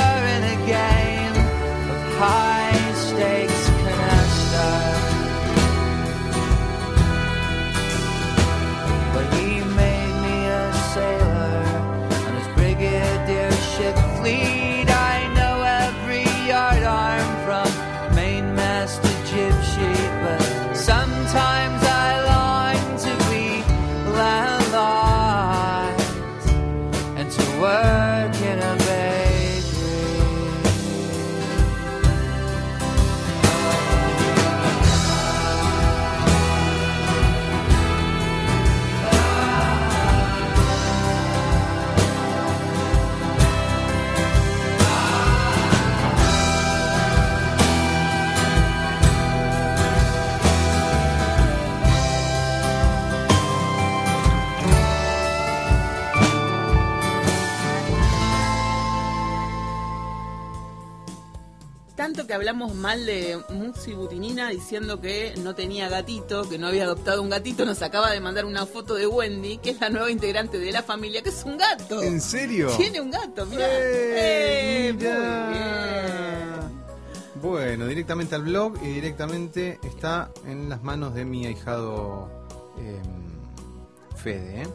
Que hablamos mal de Muxi Butinina diciendo que no tenía gatito, que no había adoptado un gatito, nos acaba de mandar una foto de Wendy, que es la nueva integrante de la familia, que es un gato. ¿En serio? Tiene un gato, mirá. ¡Eh, Eh, muy mirá! bien. Bueno, directamente al blog y directamente está en las manos de mi ahijado em, Fede. ¿eh?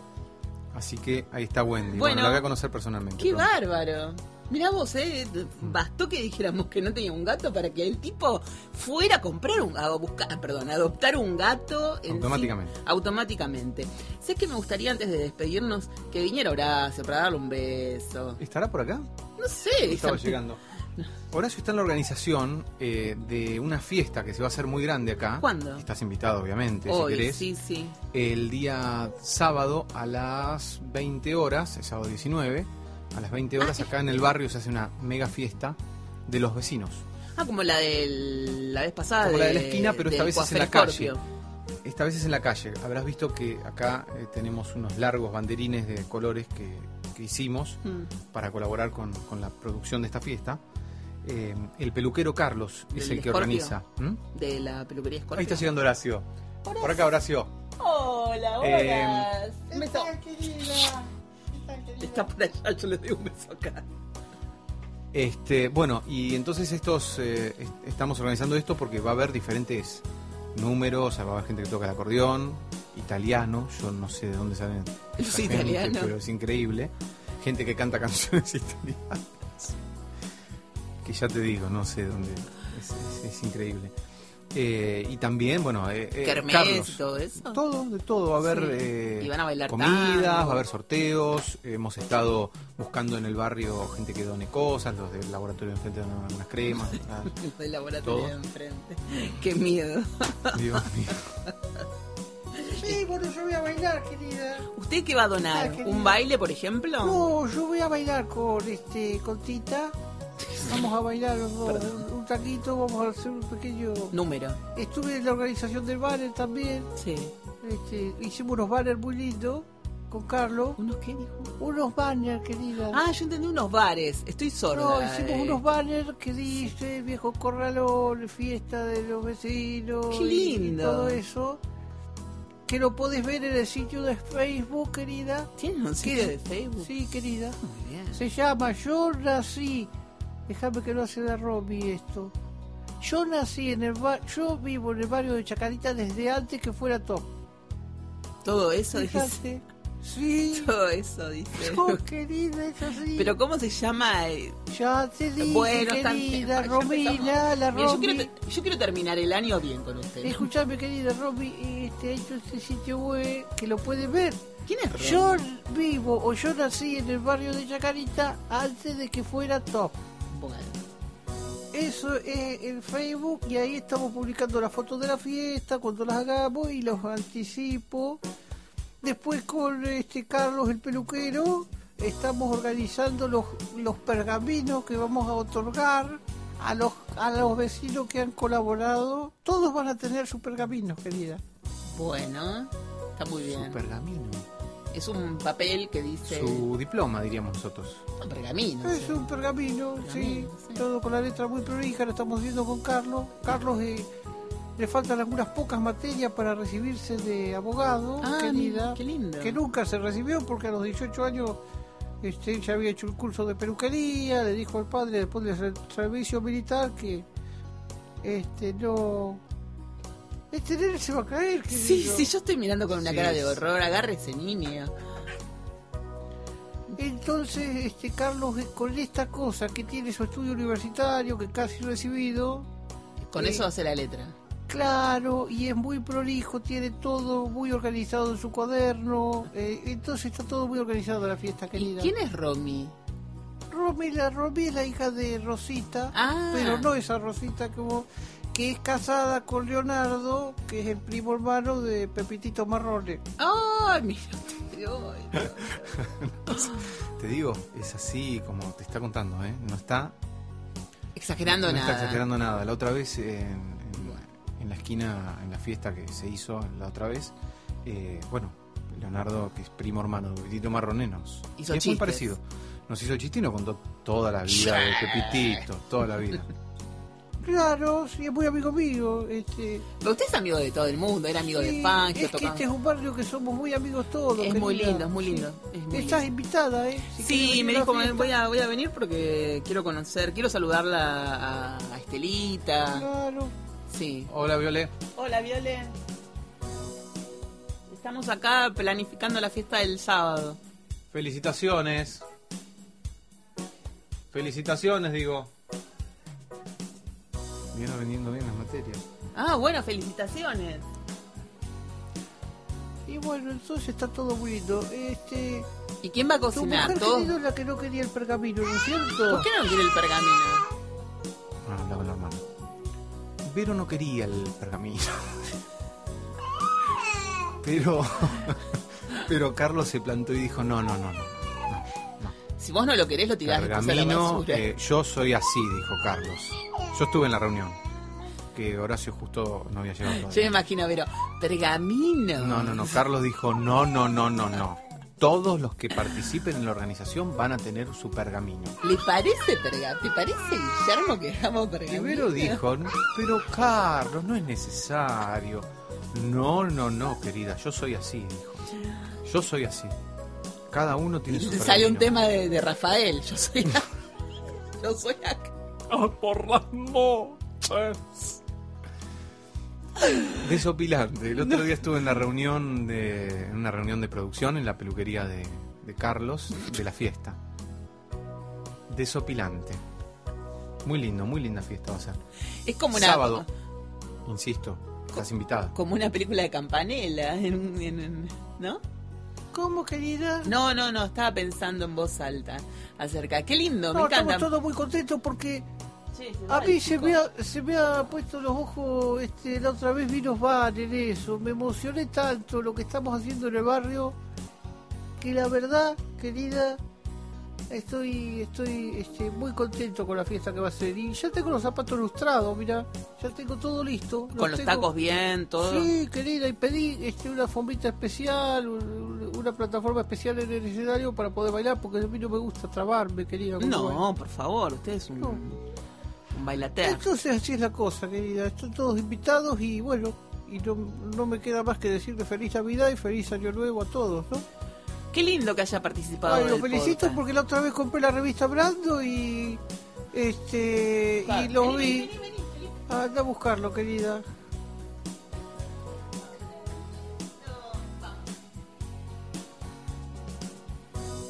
Así que ahí está Wendy. Bueno, Bueno. la voy a conocer personalmente. Qué pronto. bárbaro. Mirá vos, eh, bastó que dijéramos que no tenía un gato para que el tipo fuera a comprar un a buscar, perdón, a adoptar un gato sí- Automáticamente. automáticamente. Sé que me gustaría antes de despedirnos que viniera Horacio para darle un beso. ¿Estará por acá? No sé, Estaba esa- llegando. *laughs* Horacio está en la organización eh, de una fiesta que se va a hacer muy grande acá. ¿Cuándo? Estás invitado, obviamente, Hoy, si querés. sí, sí. El día sábado a las 20 horas, el sábado 19, a las 20 horas acá en el barrio se hace una mega fiesta de los vecinos. Ah, como la de la vez pasada. Como la de la esquina, pero esta vez es en la calle. Esta vez es en la calle. Habrás visto que acá eh, tenemos unos largos banderines de colores que, que hicimos Mm. para colaborar con, con la producción de esta fiesta. Eh, el peluquero Carlos es ¿Del el que Scorpio? organiza. ¿Mm? De la peluquería Scorpio. Ahí está llegando Horacio. Por acá, Horacio. Hola, Eh, hola. Un beso. Está por allá, yo le doy un beso acá. Este, bueno, y entonces estos eh, est- estamos organizando esto porque va a haber diferentes números, va a haber gente que toca el acordeón, italiano, yo no sé de dónde salen Los italianos. pero es increíble. Gente que canta canciones *laughs* italianas. Que ya te digo, no sé dónde. Es, es- es increíble. Eh, y también, bueno, eh, eh, Kermés Carlos. y todo eso. Todo, de todo. Va a haber Sí. eh, van a bailar comidas, tango. va a haber sorteos. Hemos estado buscando en el barrio gente que done cosas, los del laboratorio de enfrente donan unas cremas. *laughs* ah, Del laboratorio todo. de enfrente. *laughs* Qué miedo. Dios mío. *laughs* Sí, bueno, yo voy a bailar, querida. ¿Usted qué va a donar? Ah. ¿Un baile, por ejemplo? No, yo voy a bailar con este con Tita. *laughs* Vamos a bailar un, un taquito, vamos a hacer un pequeño. Número. Estuve en la organización del banner también. Sí. Este, hicimos unos banners muy lindos con Carlos. ¿Unos qué dijo? Unos banners, querida. Ah, yo entendí unos bares. Estoy sorda. No, hicimos eh. unos banners que dice viejo corralón, fiesta de los vecinos. Qué y lindo. todo eso. Que lo podés ver en el sitio de Facebook, querida. ¿Tienen un sitio de Facebook? Sí, querida. Muy bien. Se llama Yo nací. Déjame que no hace la Romy esto. Yo nací en el barrio. Yo vivo en el barrio de Chacarita desde antes que fuera top. Todo eso dice. Sí. *laughs* Todo eso dice. Oh, querida, es así. Pero ¿cómo se llama? Ya te dije, Bueno, querida Ya Romina, la Mira, yo, quiero, te- yo quiero terminar el año bien con usted. Escuchame, querida Romy, este, ha hecho este sitio web que lo puede ver. ¿Quién es Romy? Yo vivo o yo nací en el barrio de Chacarita antes de que fuera top. Eso es el Facebook y ahí estamos publicando las fotos de la fiesta cuando las hagamos y los anticipo. Después con este Carlos el peluquero estamos organizando los, los pergaminos que vamos a otorgar a los, a los vecinos que han colaborado, todos van a tener su pergamino, querida. Bueno, está muy bien. Su pergamino. Es un papel que dice Su diploma, diríamos nosotros. un pergamino. Es sí. un pergamino, sí, Pergamino, sí. todo con la letra muy prolija, lo estamos viendo con Carlos. Carlos eh, le faltan algunas pocas materias para recibirse de abogado, Ah, querida, qué lindo. que nunca se recibió porque a los 18 años este, ella había hecho el curso de peluquería, le dijo al padre después del ser- servicio militar que este no... Este nene se va a caer. Sí, sí, yo estoy mirando con una Sí, cara de horror. Agarre ese niño. Entonces, este Carlos, eh, con esta cosa que tiene su estudio universitario, que casi recibido, Con Sí. eso hace la letra. claro, y es muy prolijo, tiene todo muy organizado en su cuaderno, eh, entonces está todo muy organizado la fiesta, ¿Y querida. quién es Romy? Romy, la, Romy es la hija de Rosita, Ah. pero no esa Rosita como que es casada con Leonardo, que es el primo hermano de Pepitito Marrone. ¡Ay, mira! Te digo, *laughs* es así como te está contando, ¿eh? No está, Exagerando no nada. está exagerando nada. La otra vez, en, en- en la esquina, en la fiesta que se hizo la otra vez, eh, bueno, Leonardo, que es primo hermano de Pepitito Marrone, nos Hizo es muy parecido. Nos hizo chiste y nos contó toda la vida de *laughs* Pepitito, toda la vida. Claro, sí, es muy amigo mío, este... Pero usted es amigo de todo el mundo, era amigo de Sí, Fangio, es que tocaba- este es un barrio que somos muy amigos todos. Es muy lindo, es muy Sí. lindo. es muy Estás lindo. invitada, ¿eh? Si Sí, me dijo, voy a, voy a venir porque quiero conocer, quiero saludarla a, a Estelita. Claro. Sí. Hola, Viole. Hola, Viole. Estamos acá planificando la fiesta del sábado. Felicitaciones. Felicitaciones, digo. Viene vendiendo bien las materias. Ah, bueno, felicitaciones. Y bueno, entonces está todo muy lindo. Este, ¿Y quién va a tu cocinar? mujer ¿Todo? querida es la que no quería el pergamino, ¿no es cierto? ¿Por qué no quiere el pergamino? Ah, con la hermana. Vero no quería el pergamino. *laughs* Pero. *laughs* Pero Carlos se plantó y dijo: No, no, no, no. Si vos no lo querés, lo tirás después a la basura. eh, yo soy así, dijo Carlos. Yo estuve en la reunión. Que Horacio justo no había llegado Yo me todavía. imagino, pero pergamino. No, no, no. Carlos dijo: No, no, no, no, no. Todos los que participen en la organización van a tener su pergamino. ¿Le parece pergamino? ¿Te parece, Guillermo, que hagamos pergamino? Primero dijo, "No, pero Carlos, no es necesario. No, no, no, querida, yo soy así, dijo. Yo soy así. Cada uno tiene su Sale un pergamino. tema de, de Rafael. Yo soy. *laughs* yo soy acá. Por las noches. Desopilante. El otro día estuve en la reunión de en una reunión de producción en la peluquería de, de Carlos de la fiesta. Desopilante. Muy lindo, muy linda fiesta va a ser. Es como una. Sábado. Insisto, estás invitada. Como una película de campanela. *laughs* en en ¿No? ¿Cómo, querida? No, no, no. Estaba pensando en voz alta acerca. Qué lindo, No, me encanta. estamos todos muy contentos porque Sí, se a mí se me, ha, se me ha puesto los ojos, este, la otra vez vino Van en eso, me emocioné tanto lo que estamos haciendo en el barrio, que la verdad, querida, estoy estoy este, muy contento con la fiesta que va a ser. Y ya tengo los zapatos lustrados, mira, ya tengo todo listo. Con los tengo- tacos bien, todo. Sí, querida, y pedí este, una fombita especial, un- una plataforma especial en el escenario para poder bailar, porque a mí no me gusta trabarme, querida. No, por favor, usted es un, No. Un. Entonces así es la cosa, querida. Están todos invitados y bueno, y no, no me queda más que decirle feliz Navidad y feliz Año Nuevo a todos, ¿no? Qué lindo que haya participado. Ay, lo felicito podcast. porque la otra vez compré la revista Brando y este y lo vi. Anda a buscarlo, querida.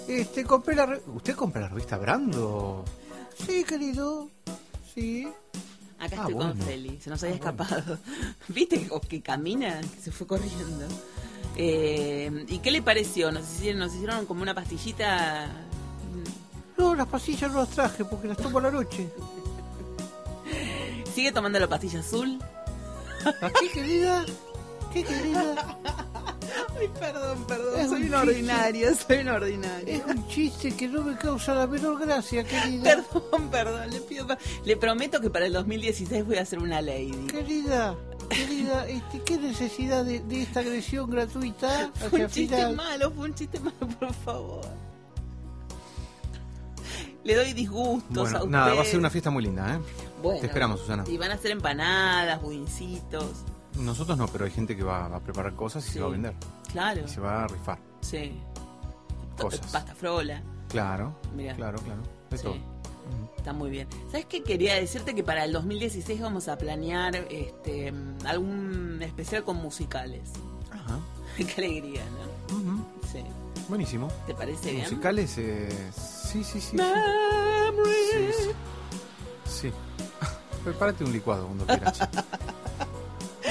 Este, compré la re- ¿Usted compra la revista Brando? Sí, querido. Sí. Acá Ah, estoy con. Feli, se nos había escapado. *laughs* ¿Viste que, que camina? Que se fue corriendo. Eh, ¿Y qué le pareció? Nos hicieron, nos hicieron como una pastillita. No, las pastillas no las traje porque las tomo a la noche. ¿Sigue tomando la pastilla azul? ¿Qué querida? ¿Qué querida? *laughs* Ay, perdón, perdón. Es soy un ordinario, soy un ordinario. Es un chiste que no me causa la menor gracia, querida. Perdón, perdón, le pido Le prometo que para el 2016 voy a hacer una lady. Querida, querida, este, ¿qué necesidad de, de esta agresión gratuita Fue un chiste final? malo, fue un chiste malo, por favor. Le doy disgustos a Bueno, usted. nada, va a ser una fiesta muy linda, ¿eh? Bueno, Te esperamos, Susana. Y van a hacer empanadas, budincitos. Nosotros no, pero hay gente que va, a preparar cosas y Sí. se va a vender. Claro. Y se va a rifar. Sí. Cosas. Pasta frola. Claro, Mirá. claro, claro. De Sí. todo. Está muy bien. ¿Sabes qué? Quería decirte que para el 2016 vamos a planear este algún especial con musicales. Ajá. *laughs* Qué alegría, ¿no? Sí. Buenísimo. ¿Te parece bien? Musicales, eh, sí, sí, sí. sí. Memory. Sí, sí. Sí. *laughs* Prepárate un licuado cuando quieras. *laughs*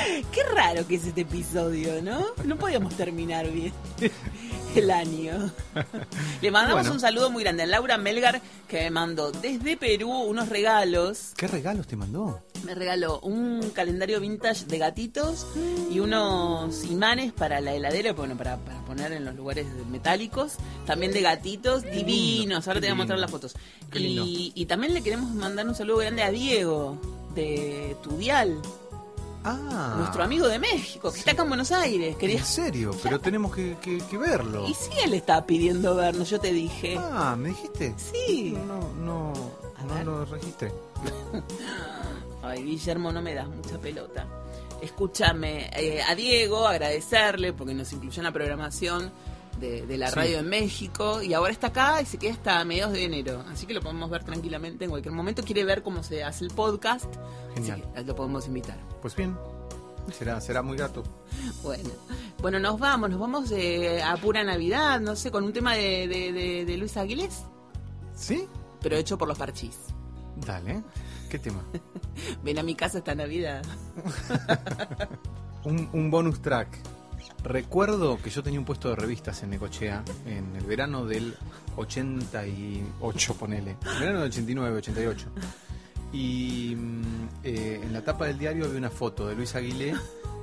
*laughs* Qué raro que es este episodio, ¿no? No podíamos terminar bien *laughs* el año. *laughs* Le mandamos Bueno. un saludo muy grande a Laura Melgar que me mandó desde Perú unos regalos. ¿Qué regalos te mandó? Me regaló un calendario vintage de gatitos y unos imanes para la heladera, bueno, para, para poner en los lugares metálicos. También de gatitos divinos. Ahora qué te voy a mostrar lindo. las fotos. Y, y también le queremos mandar un saludo grande a Diego de Tudial, Ah. nuestro amigo de México, que está acá en Buenos Aires. Quería... En serio, pero *laughs* tenemos que, que- que verlo. Y sí, él estaba pidiendo vernos, yo te dije. Ah, ¿me dijiste? Sí. No, no, A no ver. lo registré. *laughs* Ay, Guillermo, no me das mucha pelota. Escúchame, eh, a Diego agradecerle porque nos incluyó en la programación de, de la Sí. radio en México y ahora está acá y se queda hasta mediados de enero. Así que lo podemos ver tranquilamente en cualquier momento. Quiere ver cómo se hace el podcast. Genial. Así que lo podemos invitar. Pues bien, será, será muy grato. Bueno, bueno nos vamos, nos vamos eh, a pura Navidad, no sé, con un tema de, de, de- de Luis Aguilés, ¿Sí? pero hecho por los parchís. Dale. ¿Qué tema? *laughs* Ven a mi casa esta Navidad. *laughs* Un, un bonus track. Recuerdo que yo tenía un puesto de revistas en Necochea en el verano del 88, ponele. El verano del 89, 88. Y mm, eh, en la tapa del diario había una foto de Luis Aguilé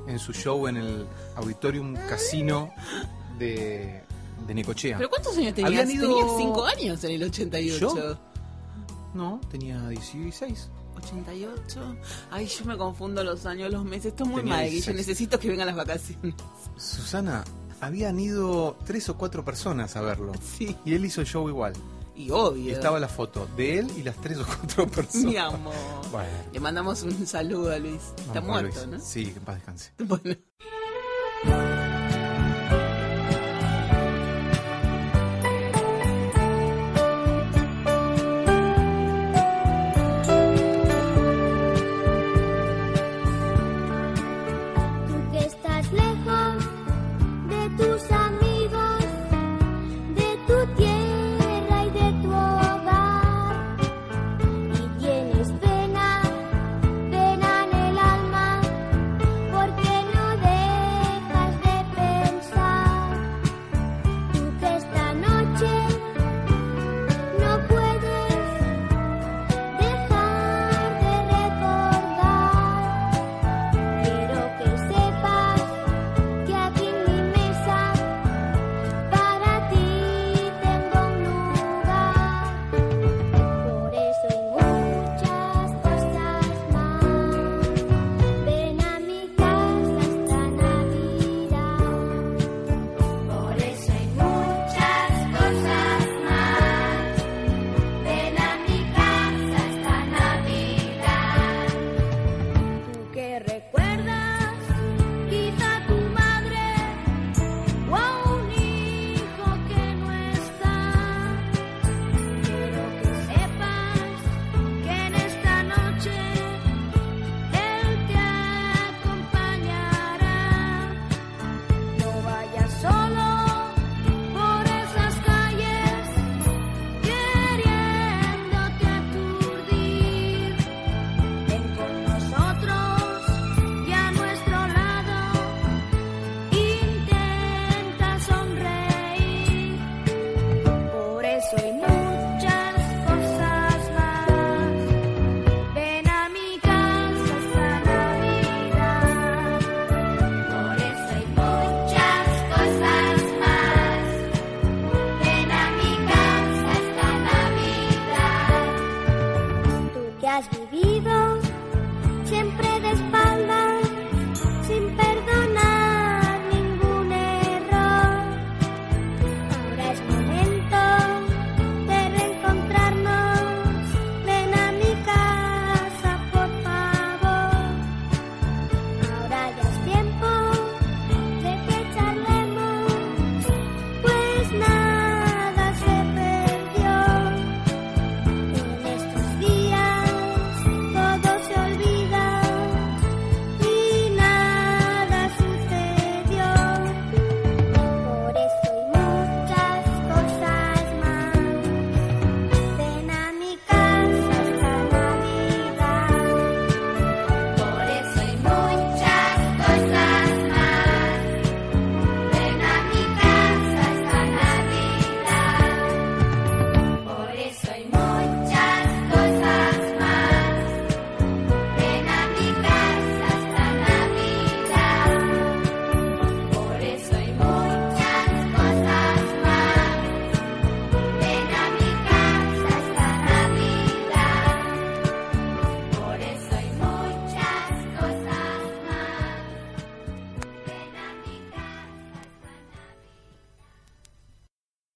en su show en el Auditorium Casino de, de Necochea. ¿Pero cuántos años tenías? Habían ido- Tenías 5 años en el 88. ¿Yo? No, tenía 16. 88. Ay, yo me confundo los años, los meses. Esto es muy Tenía mal, Guille. 16. Necesito que vengan las vacaciones. Susana, habían ido tres o cuatro personas a verlo. Sí. Y él hizo show igual. Y obvio. Y estaba la foto de él y las tres o cuatro *laughs* personas. Mi amor. Bueno, Le mandamos un saludo a Luis. Está vamos, muerto, Luis. ¿no? Sí, que en paz descanse. *laughs* Bueno.